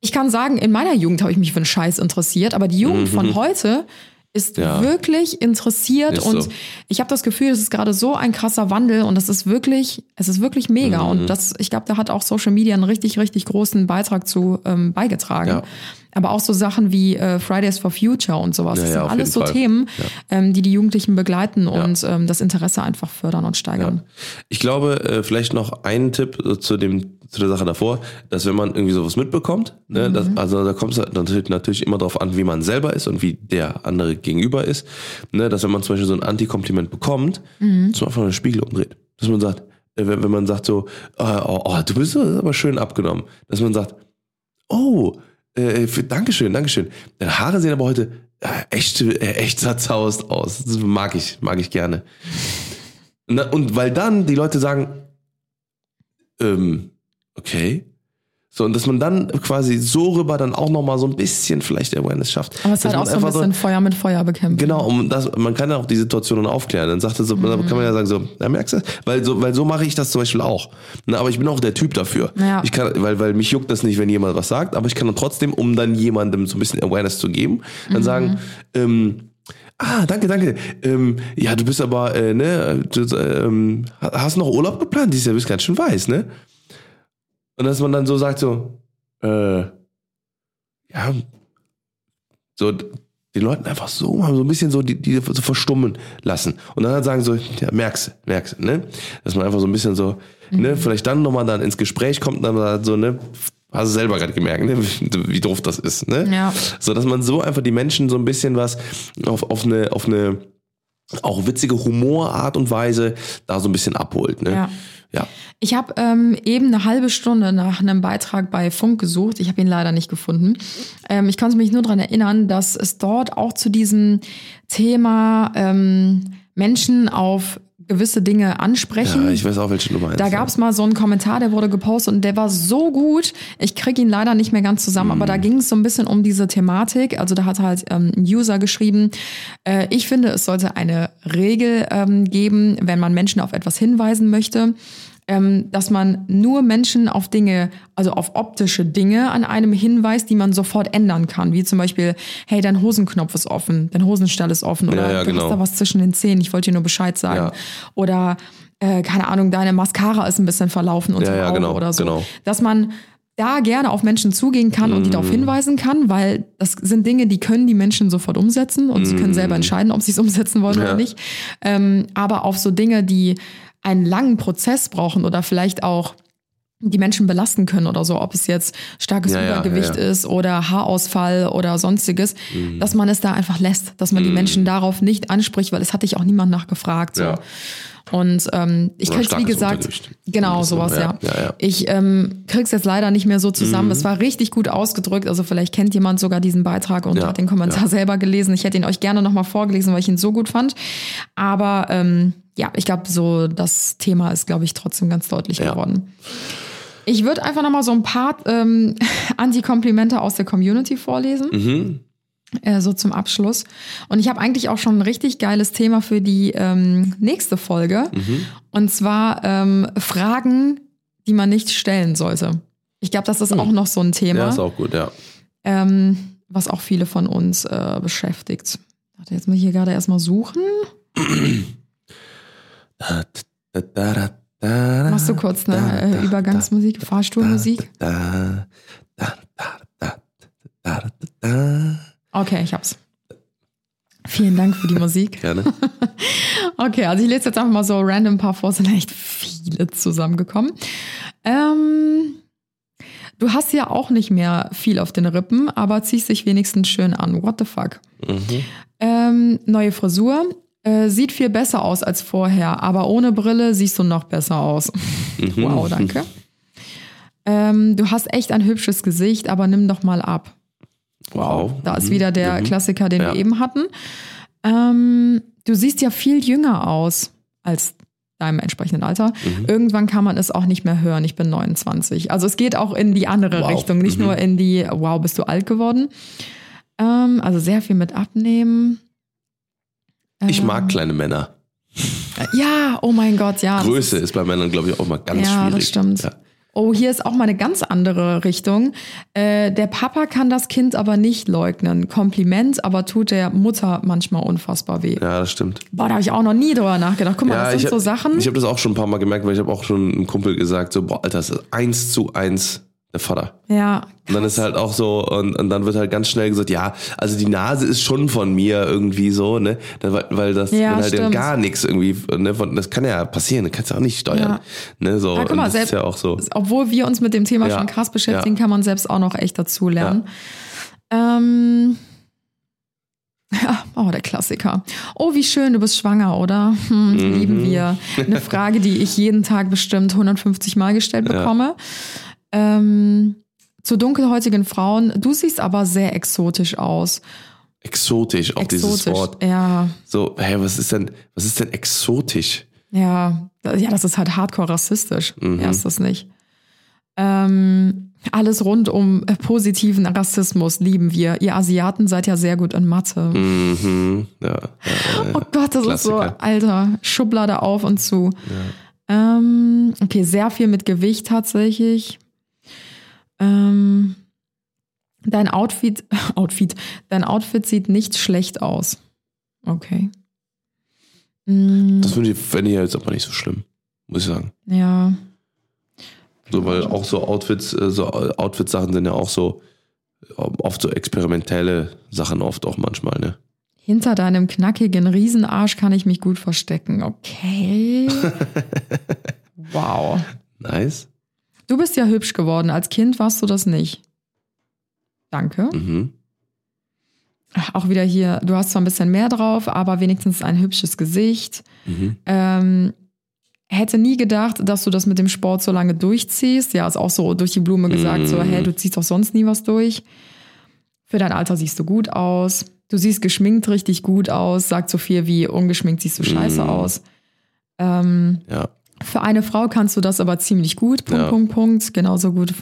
Ich kann sagen, in meiner Jugend habe ich mich für einen Scheiß interessiert, aber die Jugend von heute ist Mhm. Ja. wirklich interessiert Ist und so. ich habe das Gefühl, es ist gerade so ein krasser Wandel und das ist wirklich, es ist wirklich mega Mhm. und das, ich glaube, da hat auch Social Media einen richtig, richtig großen Beitrag zu ähm, beigetragen. Ja. Aber auch so Sachen wie äh, Fridays for Future und sowas, Ja, das ja, sind alles so Fall. Themen, ähm, die die Jugendlichen begleiten und ähm, das Interesse einfach fördern und steigern. Ich glaube, äh, vielleicht noch einen Tipp äh, zu dem zu der Sache davor, dass wenn man irgendwie sowas mitbekommt, ne, das, also da kommt es halt natürlich, natürlich immer darauf an, wie man selber ist und wie der andere gegenüber ist, ne, dass wenn man zum Beispiel so ein Antikompliment bekommt, dass man einfach einen Spiegel umdreht, dass man sagt, äh, wenn, wenn man sagt so, äh, oh, oh, du bist aber schön abgenommen, dass man sagt, oh, äh, für, Dankeschön, Dankeschön. Deine Haare sehen aber heute äh, echt, äh, echt zerzaust aus. Das mag ich, mag ich gerne. Na, und weil dann die Leute sagen, ähm, okay. So, und dass man dann quasi so rüber dann auch nochmal so ein bisschen vielleicht Awareness schafft. Aber es ist halt auch so ein bisschen Feuer mit Feuer bekämpfen. Genau, um das, man kann ja auch die Situation dann aufklären. Dann sagt er so, dann kann man ja sagen so, ja, merkst du, weil so, weil so mache ich das zum Beispiel auch. Na, aber ich bin auch der Typ dafür. Ja. Ich kann, weil, weil mich juckt das nicht, wenn jemand was sagt, aber ich kann dann trotzdem, um dann jemandem so ein bisschen Awareness zu geben, dann sagen, ähm, Ah, danke, danke. Ähm, ja, du bist aber, äh, ne, du, ähm, hast noch Urlaub geplant dieses Jahr, bist ganz schön weiß, ne? Und dass man dann so sagt, so, äh, ja, so den Leuten einfach so mal so ein bisschen so die, die so verstummen lassen. Und dann halt sagen so, ja, merkst, merkst, ne? Dass man einfach so ein bisschen so, ne, vielleicht dann nochmal dann ins Gespräch kommt und dann halt so, ne, hast du selber gerade gemerkt, ne, wie, wie doof das ist, ne? Ja. So, dass man so einfach die Menschen so ein bisschen was auf, auf eine, auf eine auch witzige Humorart und Weise da so ein bisschen abholt, ne? Ja. Ja. Ich habe ähm, eben eine halbe Stunde nach einem Beitrag bei Funk gesucht. Ich habe ihn leider nicht gefunden. Ähm, ich konnte mich nur daran erinnern, dass es dort auch zu diesem Thema ähm, Menschen auf gewisse Dinge ansprechen. Ja, ich weiß auch, welche Nummer Da gab es mal so einen Kommentar, der wurde gepostet und der war so gut. Ich kriege ihn leider nicht mehr ganz zusammen, aber da ging es so ein bisschen um diese Thematik. Also da hat halt ähm, ein User geschrieben, äh, ich finde, es sollte eine Regel ähm, geben, wenn man Menschen auf etwas hinweisen möchte, ähm, dass man nur Menschen auf Dinge, also auf optische Dinge an einem hinweist, die man sofort ändern kann. Wie zum Beispiel, hey, dein Hosenknopf ist offen, dein Hosenstall ist offen oder Ja, ja, du genau. hast da was zwischen den Zähnen, ich wollte dir nur Bescheid sagen. Ja. Oder, äh, keine Ahnung, deine Mascara ist ein bisschen verlaufen unter Ja, ja, genau, oder so. genau. Dass man da gerne auf Menschen zugehen kann und die Mhm. darauf hinweisen kann, weil das sind Dinge, die können die Menschen sofort umsetzen und sie können selber entscheiden, ob sie es *laughs* umsetzen wollen Mhm. Ja. oder nicht. Ähm, aber auf so Dinge, die einen langen Prozess brauchen oder vielleicht auch die Menschen belasten können oder so, ob es jetzt starkes Ja, Übergewicht ja, ja. ist oder Haarausfall oder sonstiges, Mhm. dass man es da einfach lässt, dass man die Menschen darauf nicht anspricht, weil es hat dich auch niemand nachgefragt. So. Und ähm, ich krieg's wie gesagt, genau So, sowas, ja. ja, ja, ja. Ich ähm, krieg's jetzt leider nicht mehr so zusammen. Es war richtig gut ausgedrückt. Also vielleicht kennt jemand sogar diesen Beitrag und hat den Kommentar selber gelesen. Ich hätte ihn euch gerne nochmal vorgelesen, weil ich ihn so gut fand. Aber ähm, ja, ich glaube, so das Thema ist, glaube ich, trotzdem ganz deutlich Ja. geworden. Ich würde einfach nochmal so ein paar ähm, *laughs* Anti-Komplimente aus der Community vorlesen Mhm. äh, so zum Abschluss. Und ich habe eigentlich auch schon ein richtig geiles Thema für die ähm, nächste Folge. Mhm. Und zwar ähm, Fragen, die man nicht stellen sollte. Ich glaube, das ist auch noch so ein Thema. Ja, ist auch gut, ja. ähm, was auch viele von uns äh, beschäftigt. Warte, jetzt muss ich hier gerade erstmal suchen. *clears throat* Da, da, da, da, da, Machst du kurz eine äh, Übergangsmusik, Fahrstuhlmusik? Okay, ich hab's. Vielen Dank für die Musik. Gerne. Okay, also ich lese jetzt einfach mal so random ein paar vor, sind echt viele zusammengekommen. Ähm, du hast ja auch nicht mehr viel auf den Rippen, aber ziehst dich wenigstens schön an. What the fuck? Mhm. Ähm, neue Frisur. Äh, sieht viel besser aus als vorher, aber ohne Brille siehst du noch besser aus. *laughs* wow, danke. Ähm, du hast echt ein hübsches Gesicht, aber nimm doch mal ab. Wow. Da ist Mhm. wieder der Mhm. Klassiker, den Ja. wir eben hatten. Ähm, du siehst ja viel jünger aus als deinem entsprechenden Alter. Mhm. Irgendwann kann man es auch nicht mehr hören. Ich bin 29. Also es geht auch in die andere Wow. Richtung, nicht Mhm. nur in die, wow, bist du alt geworden. Ähm, also sehr viel mit abnehmen. Ich Ähm, mag kleine Männer. Ja, oh mein Gott, ja. Größe ist bei Männern, glaube ich, auch mal ganz ja, schwierig. das stimmt. Ja. Oh, hier ist auch mal eine ganz andere Richtung. Äh, der Papa kann das Kind aber nicht leugnen. Kompliment, aber tut der Mutter manchmal unfassbar weh. ja, das stimmt. Boah, da habe ich auch noch nie drüber nachgedacht. Guck mal, das sind ich, so Sachen. Ich habe das auch schon ein paar Mal gemerkt, weil ich habe auch schon einem Kumpel gesagt, so, boah, Alter, das ist eins zu eins der Vater. ja, Und dann ist halt auch so, und, und dann wird halt ganz schnell gesagt, ja, also die Nase ist schon von mir irgendwie so, ne? Weil, weil das Ja, halt stimmt. gar nichts irgendwie, ne? Das kann ja passieren, das kannst du auch nicht steuern. Ne? So, Ja, guck mal, das ist selbst- ja auch so. obwohl wir uns mit dem Thema Ja, schon krass beschäftigen, ja. kann man selbst auch noch echt dazu lernen. Ähm, *laughs* Ja, oh, der Klassiker. Oh, wie schön, du bist schwanger, oder? Hm, Lieben wir. Eine Frage, die ich jeden Tag bestimmt 150 Mal gestellt *laughs* bekomme. Ähm, zu dunkelhäutigen Frauen, du siehst aber sehr exotisch aus. Exotisch, auch dieses Exotisch, Wort. ja. So, hä, was ist denn, was ist denn exotisch? Ja, ja, das ist halt hardcore rassistisch. Mhm. Ja, ist das nicht. Ähm, alles rund um äh, positiven Rassismus lieben wir. Ihr Asiaten seid ja sehr gut in Mathe. Mhm, ja, ja, Oh Gott, das ist so, Klassiker. Alter, Schublade auf und zu. Ähm, okay, sehr viel mit Gewicht tatsächlich. Ähm, dein Outfit, *laughs* Outfit, dein Outfit sieht nicht schlecht aus. Okay. Mm, Das finde ich, fände ich jetzt aber nicht so schlimm, muss ich sagen. ja. So, weil auch so Outfits, äh, so Outfit-Sachen sind ja auch so äh, oft so experimentelle Sachen oft auch manchmal, ne? Hinter deinem knackigen Riesenarsch kann ich mich gut verstecken. Okay. *laughs* wow. Nice. Du bist ja hübsch geworden. Als Kind warst du das nicht. Danke. Mhm. Ach, Auch wieder hier, du hast zwar ein bisschen mehr drauf, aber wenigstens ein hübsches Gesicht. Mhm. Ähm, hätte nie gedacht, dass du das mit dem Sport so lange durchziehst. Ja, ist auch so durch die Blume gesagt, so, hey, du ziehst doch sonst nie was durch. Für dein Alter siehst du gut aus. Du siehst geschminkt richtig gut aus. Sagt so viel wie ungeschminkt siehst du scheiße aus. Ähm, Ja. Für eine Frau kannst du das aber ziemlich gut. Punkt, Ja. Punkt, Punkt. Genauso gut.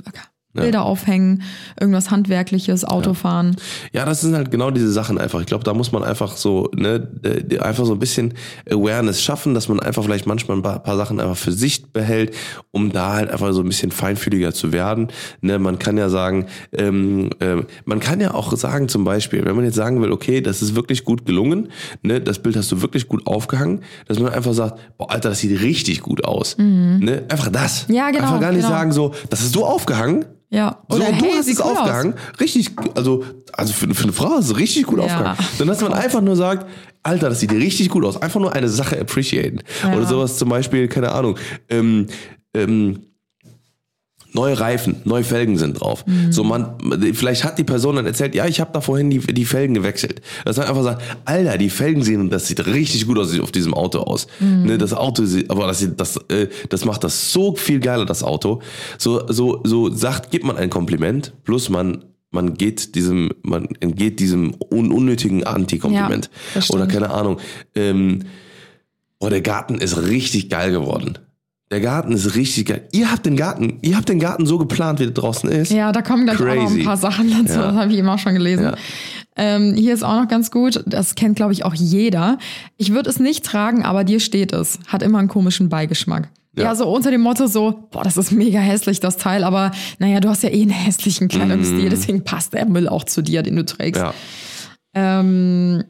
Bilder aufhängen, irgendwas Handwerkliches, Auto fahren. Ja, das sind halt genau diese Sachen einfach. Ich glaube, da muss man einfach so, ne, äh, einfach so ein bisschen Awareness schaffen, dass man einfach vielleicht manchmal ein paar, paar Sachen einfach für sich behält, um da halt einfach so ein bisschen feinfühliger zu werden. Ne, man kann ja sagen, ähm, ähm, man kann ja auch sagen zum Beispiel, wenn man jetzt sagen will, okay, das ist wirklich gut gelungen, ne, das Bild hast du wirklich gut aufgehangen, dass man einfach sagt, boah, Alter, das sieht richtig gut aus. Ne, einfach das. Mhm. Ja, genau, Einfach gar nicht genau. sagen so, das hast du aufgehangen. Ja. So, Oder und du hey, hast sieht es cool aus. aufgehangen. Richtig, also, also für, für eine Frau ist es richtig gut Ja. aufgehangen. Dann, dass man einfach nur sagt, Alter, das sieht richtig gut aus. Einfach nur eine Sache appreciaten. Ja. Oder sowas zum Beispiel, keine Ahnung, ähm, ähm, neue Reifen, neue Felgen sind drauf. Mhm. So man, vielleicht hat die Person dann erzählt, ja, ich habe da vorhin die, die Felgen gewechselt. Dass man einfach sagt, Alter, die Felgen sehen, das sieht richtig gut aus auf diesem Auto aus. Mhm. Ne, das Auto sieht, aber das, das, äh, das macht das so viel geiler, das Auto. So, so, so sagt, gibt man ein Kompliment, plus man man geht diesem, man entgeht diesem un unnötigen Anti-Kompliment. Ja. Oder keine Ahnung. Ähm, oh, der Garten ist richtig geil geworden. Der Garten ist richtig geil. Ihr habt den Garten, ihr habt den Garten so geplant, wie der draußen ist. Ja, da kommen gleich auch noch Crazy. ein paar Sachen dazu. Ja. Das habe ich eben auch schon gelesen. Ja. Ähm, hier ist auch noch ganz gut. Das kennt, glaube ich, auch jeder. Ich würde es nicht tragen, aber dir steht es. Hat immer einen komischen Beigeschmack. Ja. Ja. so unter dem Motto so, boah, das ist mega hässlich, das Teil, aber naja, du hast ja eh einen hässlichen Kleidungsstil, deswegen passt der Müll auch zu dir, den du trägst. Ja. Ähm,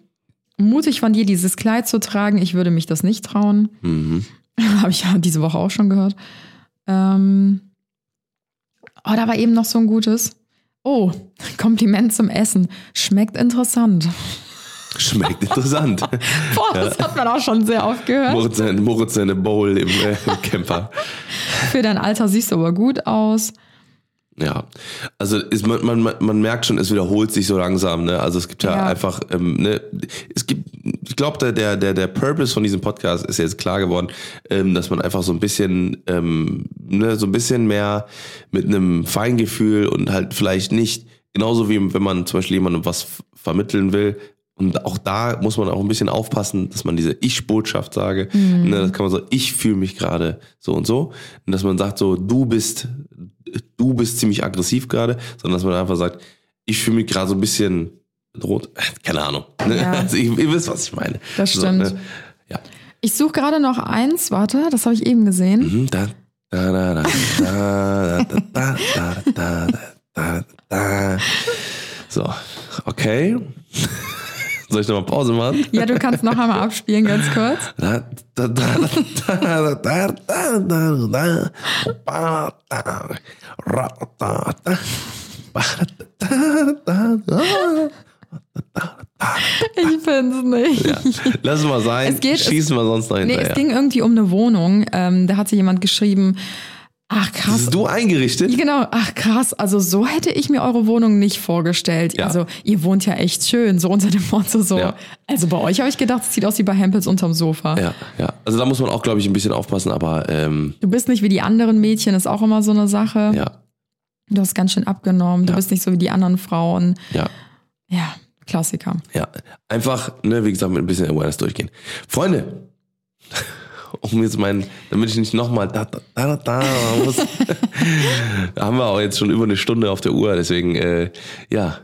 mutig von dir, dieses Kleid zu tragen. Ich würde mich das nicht trauen. Mhm. *laughs* Habe ich ja diese Woche auch schon gehört. Ähm, oh, da war eben noch so ein gutes. Oh, *laughs* Kompliment zum Essen. Schmeckt interessant. Schmeckt interessant. *laughs* Boah, das hat man auch schon sehr oft gehört. Moritz, seine- Moritz seine Bowl im, äh, im Camper. Für dein Alter siehst du aber gut aus. Ja, also ist, man, man, man merkt schon, es wiederholt sich so langsam. Ne? Also es gibt ja, Ja. einfach, ähm, ne, es gibt, ich glaube, der, der, der, der Purpose von diesem Podcast ist jetzt klar geworden, ähm, dass man einfach so ein bisschen, ähm, ne, so ein bisschen mehr mit einem Feingefühl und halt vielleicht nicht, genauso wie wenn man zum Beispiel jemandem was vermitteln will. Und auch da muss man auch ein bisschen aufpassen, dass man diese Ich-Botschaft sage. Ne, das kann man so, ich fühle mich gerade so und so. Und dass man sagt so, du bist, du bist ziemlich aggressiv gerade, sondern dass man einfach sagt, ich fühle mich gerade so ein bisschen bedroht. Äh, Keine Ahnung. Ne? Ja. Also ich, ihr wisst, was ich meine. Das So, stimmt. ne? Ja. Ich suche gerade noch eins. Warte, das habe ich eben gesehen. Mhm, da, da, da, da, da, da, da, da, da, da. So, okay. Soll ich nochmal Pause machen? Ja, du kannst noch einmal abspielen, ganz kurz. Ich find's nicht. Ja. Lass mal sein. Es geht, Schießen wir sonst noch hinterher. Nee, es ging irgendwie um eine Wohnung. Ähm, da hatte jemand geschrieben, Ach krass. Bist du eingerichtet? Genau, ach krass. Also so hätte ich mir eure Wohnung nicht vorgestellt. Ja. Also ihr wohnt ja echt schön, so unter dem Motto so. Ja. Also bei euch habe ich gedacht, es sieht aus wie bei Hempels unterm Sofa. Ja, ja. Also da muss man auch, glaube ich, ein bisschen aufpassen, aber... Ähm, du bist nicht wie die anderen Mädchen, ist auch immer so eine Sache. Ja. Du hast ganz schön abgenommen, du ja. bist nicht so wie die anderen Frauen. Ja. Ja, Klassiker. Ja, einfach, ne, wie gesagt, mit ein bisschen Awareness durchgehen. Freunde, *laughs* um jetzt meinen, damit ich nicht nochmal da, da, da, da muss. da *laughs* haben wir auch jetzt schon über eine Stunde auf der Uhr, deswegen, äh, ja,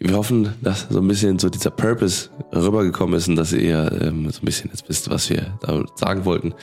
wir hoffen, dass so ein bisschen so dieser Purpose rübergekommen ist und dass ihr ähm, so ein bisschen jetzt wisst, was wir damit sagen wollten.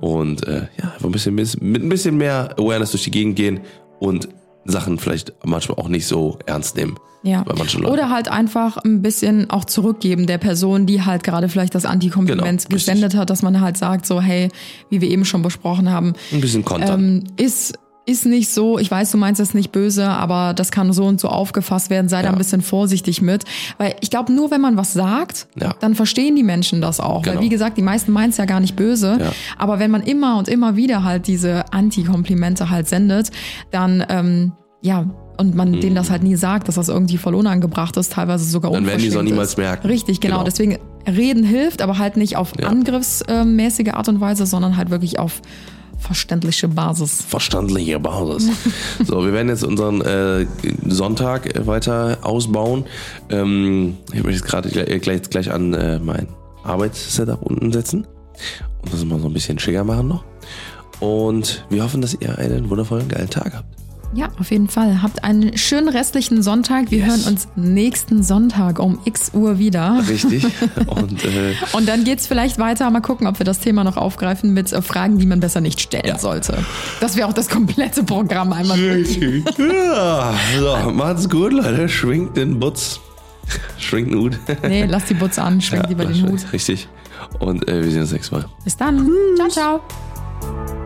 Und äh, ja, einfach ein bisschen mit ein bisschen mehr Awareness durch die Gegend gehen und Sachen vielleicht manchmal auch nicht so ernst nehmen. Ja. Oder halt einfach ein bisschen auch zurückgeben der Person, die halt gerade vielleicht das Antikompliment Genau, richtig. gesendet hat, dass man halt sagt, so, hey, wie wir eben schon besprochen haben, Ein bisschen kontern. ähm, ist, ist nicht so, ich weiß, du meinst es nicht böse, aber das kann so und so aufgefasst werden, sei da Ja. ein bisschen vorsichtig mit. Weil ich glaube, nur wenn man was sagt, Ja. dann verstehen die Menschen das auch. Genau. Weil wie gesagt, die meisten meinen es ja gar nicht böse. Ja. Aber wenn man immer und immer wieder halt diese Antikomplimente halt sendet, dann, ähm, ja, und man denen das halt nie sagt, dass das irgendwie voll unangebracht ist, teilweise sogar Mhm. Dann werden die es auch niemals merken. Richtig, genau. Genau. Deswegen reden hilft, aber halt nicht auf Ja. angriffsmäßige Art und Weise, sondern halt wirklich auf verständliche Basis. verstandliche Basis. *laughs* so, wir werden jetzt unseren äh, Sonntag äh, weiter ausbauen. Ähm, ich möchte jetzt gerade gleich, gleich, gleich an äh, mein Arbeitssetup unten setzen und das mal so ein bisschen schicker machen noch. Und wir hoffen, dass ihr einen wundervollen, geilen Tag habt. Ja, auf jeden Fall. Habt einen schönen restlichen Sonntag. Wir Yes. hören uns nächsten Sonntag um x Uhr wieder. Richtig. *laughs* Und äh, Und dann geht's vielleicht weiter. Mal gucken, ob wir das Thema noch aufgreifen mit äh, Fragen, die man besser nicht stellen Ja. sollte. Das wäre auch das komplette Programm einmal. ja, so, macht's gut, Leute. Schwingt den Butz. Schwingt den Hut. Nee, lass die Butze an, schwenk lieber den Hut. Richtig. Und äh, wir sehen uns nächstes Mal. Bis dann. Ciao, ciao.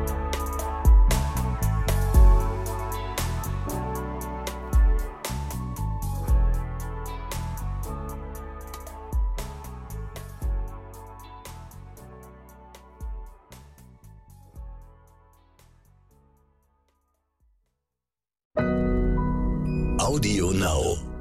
Audio Now.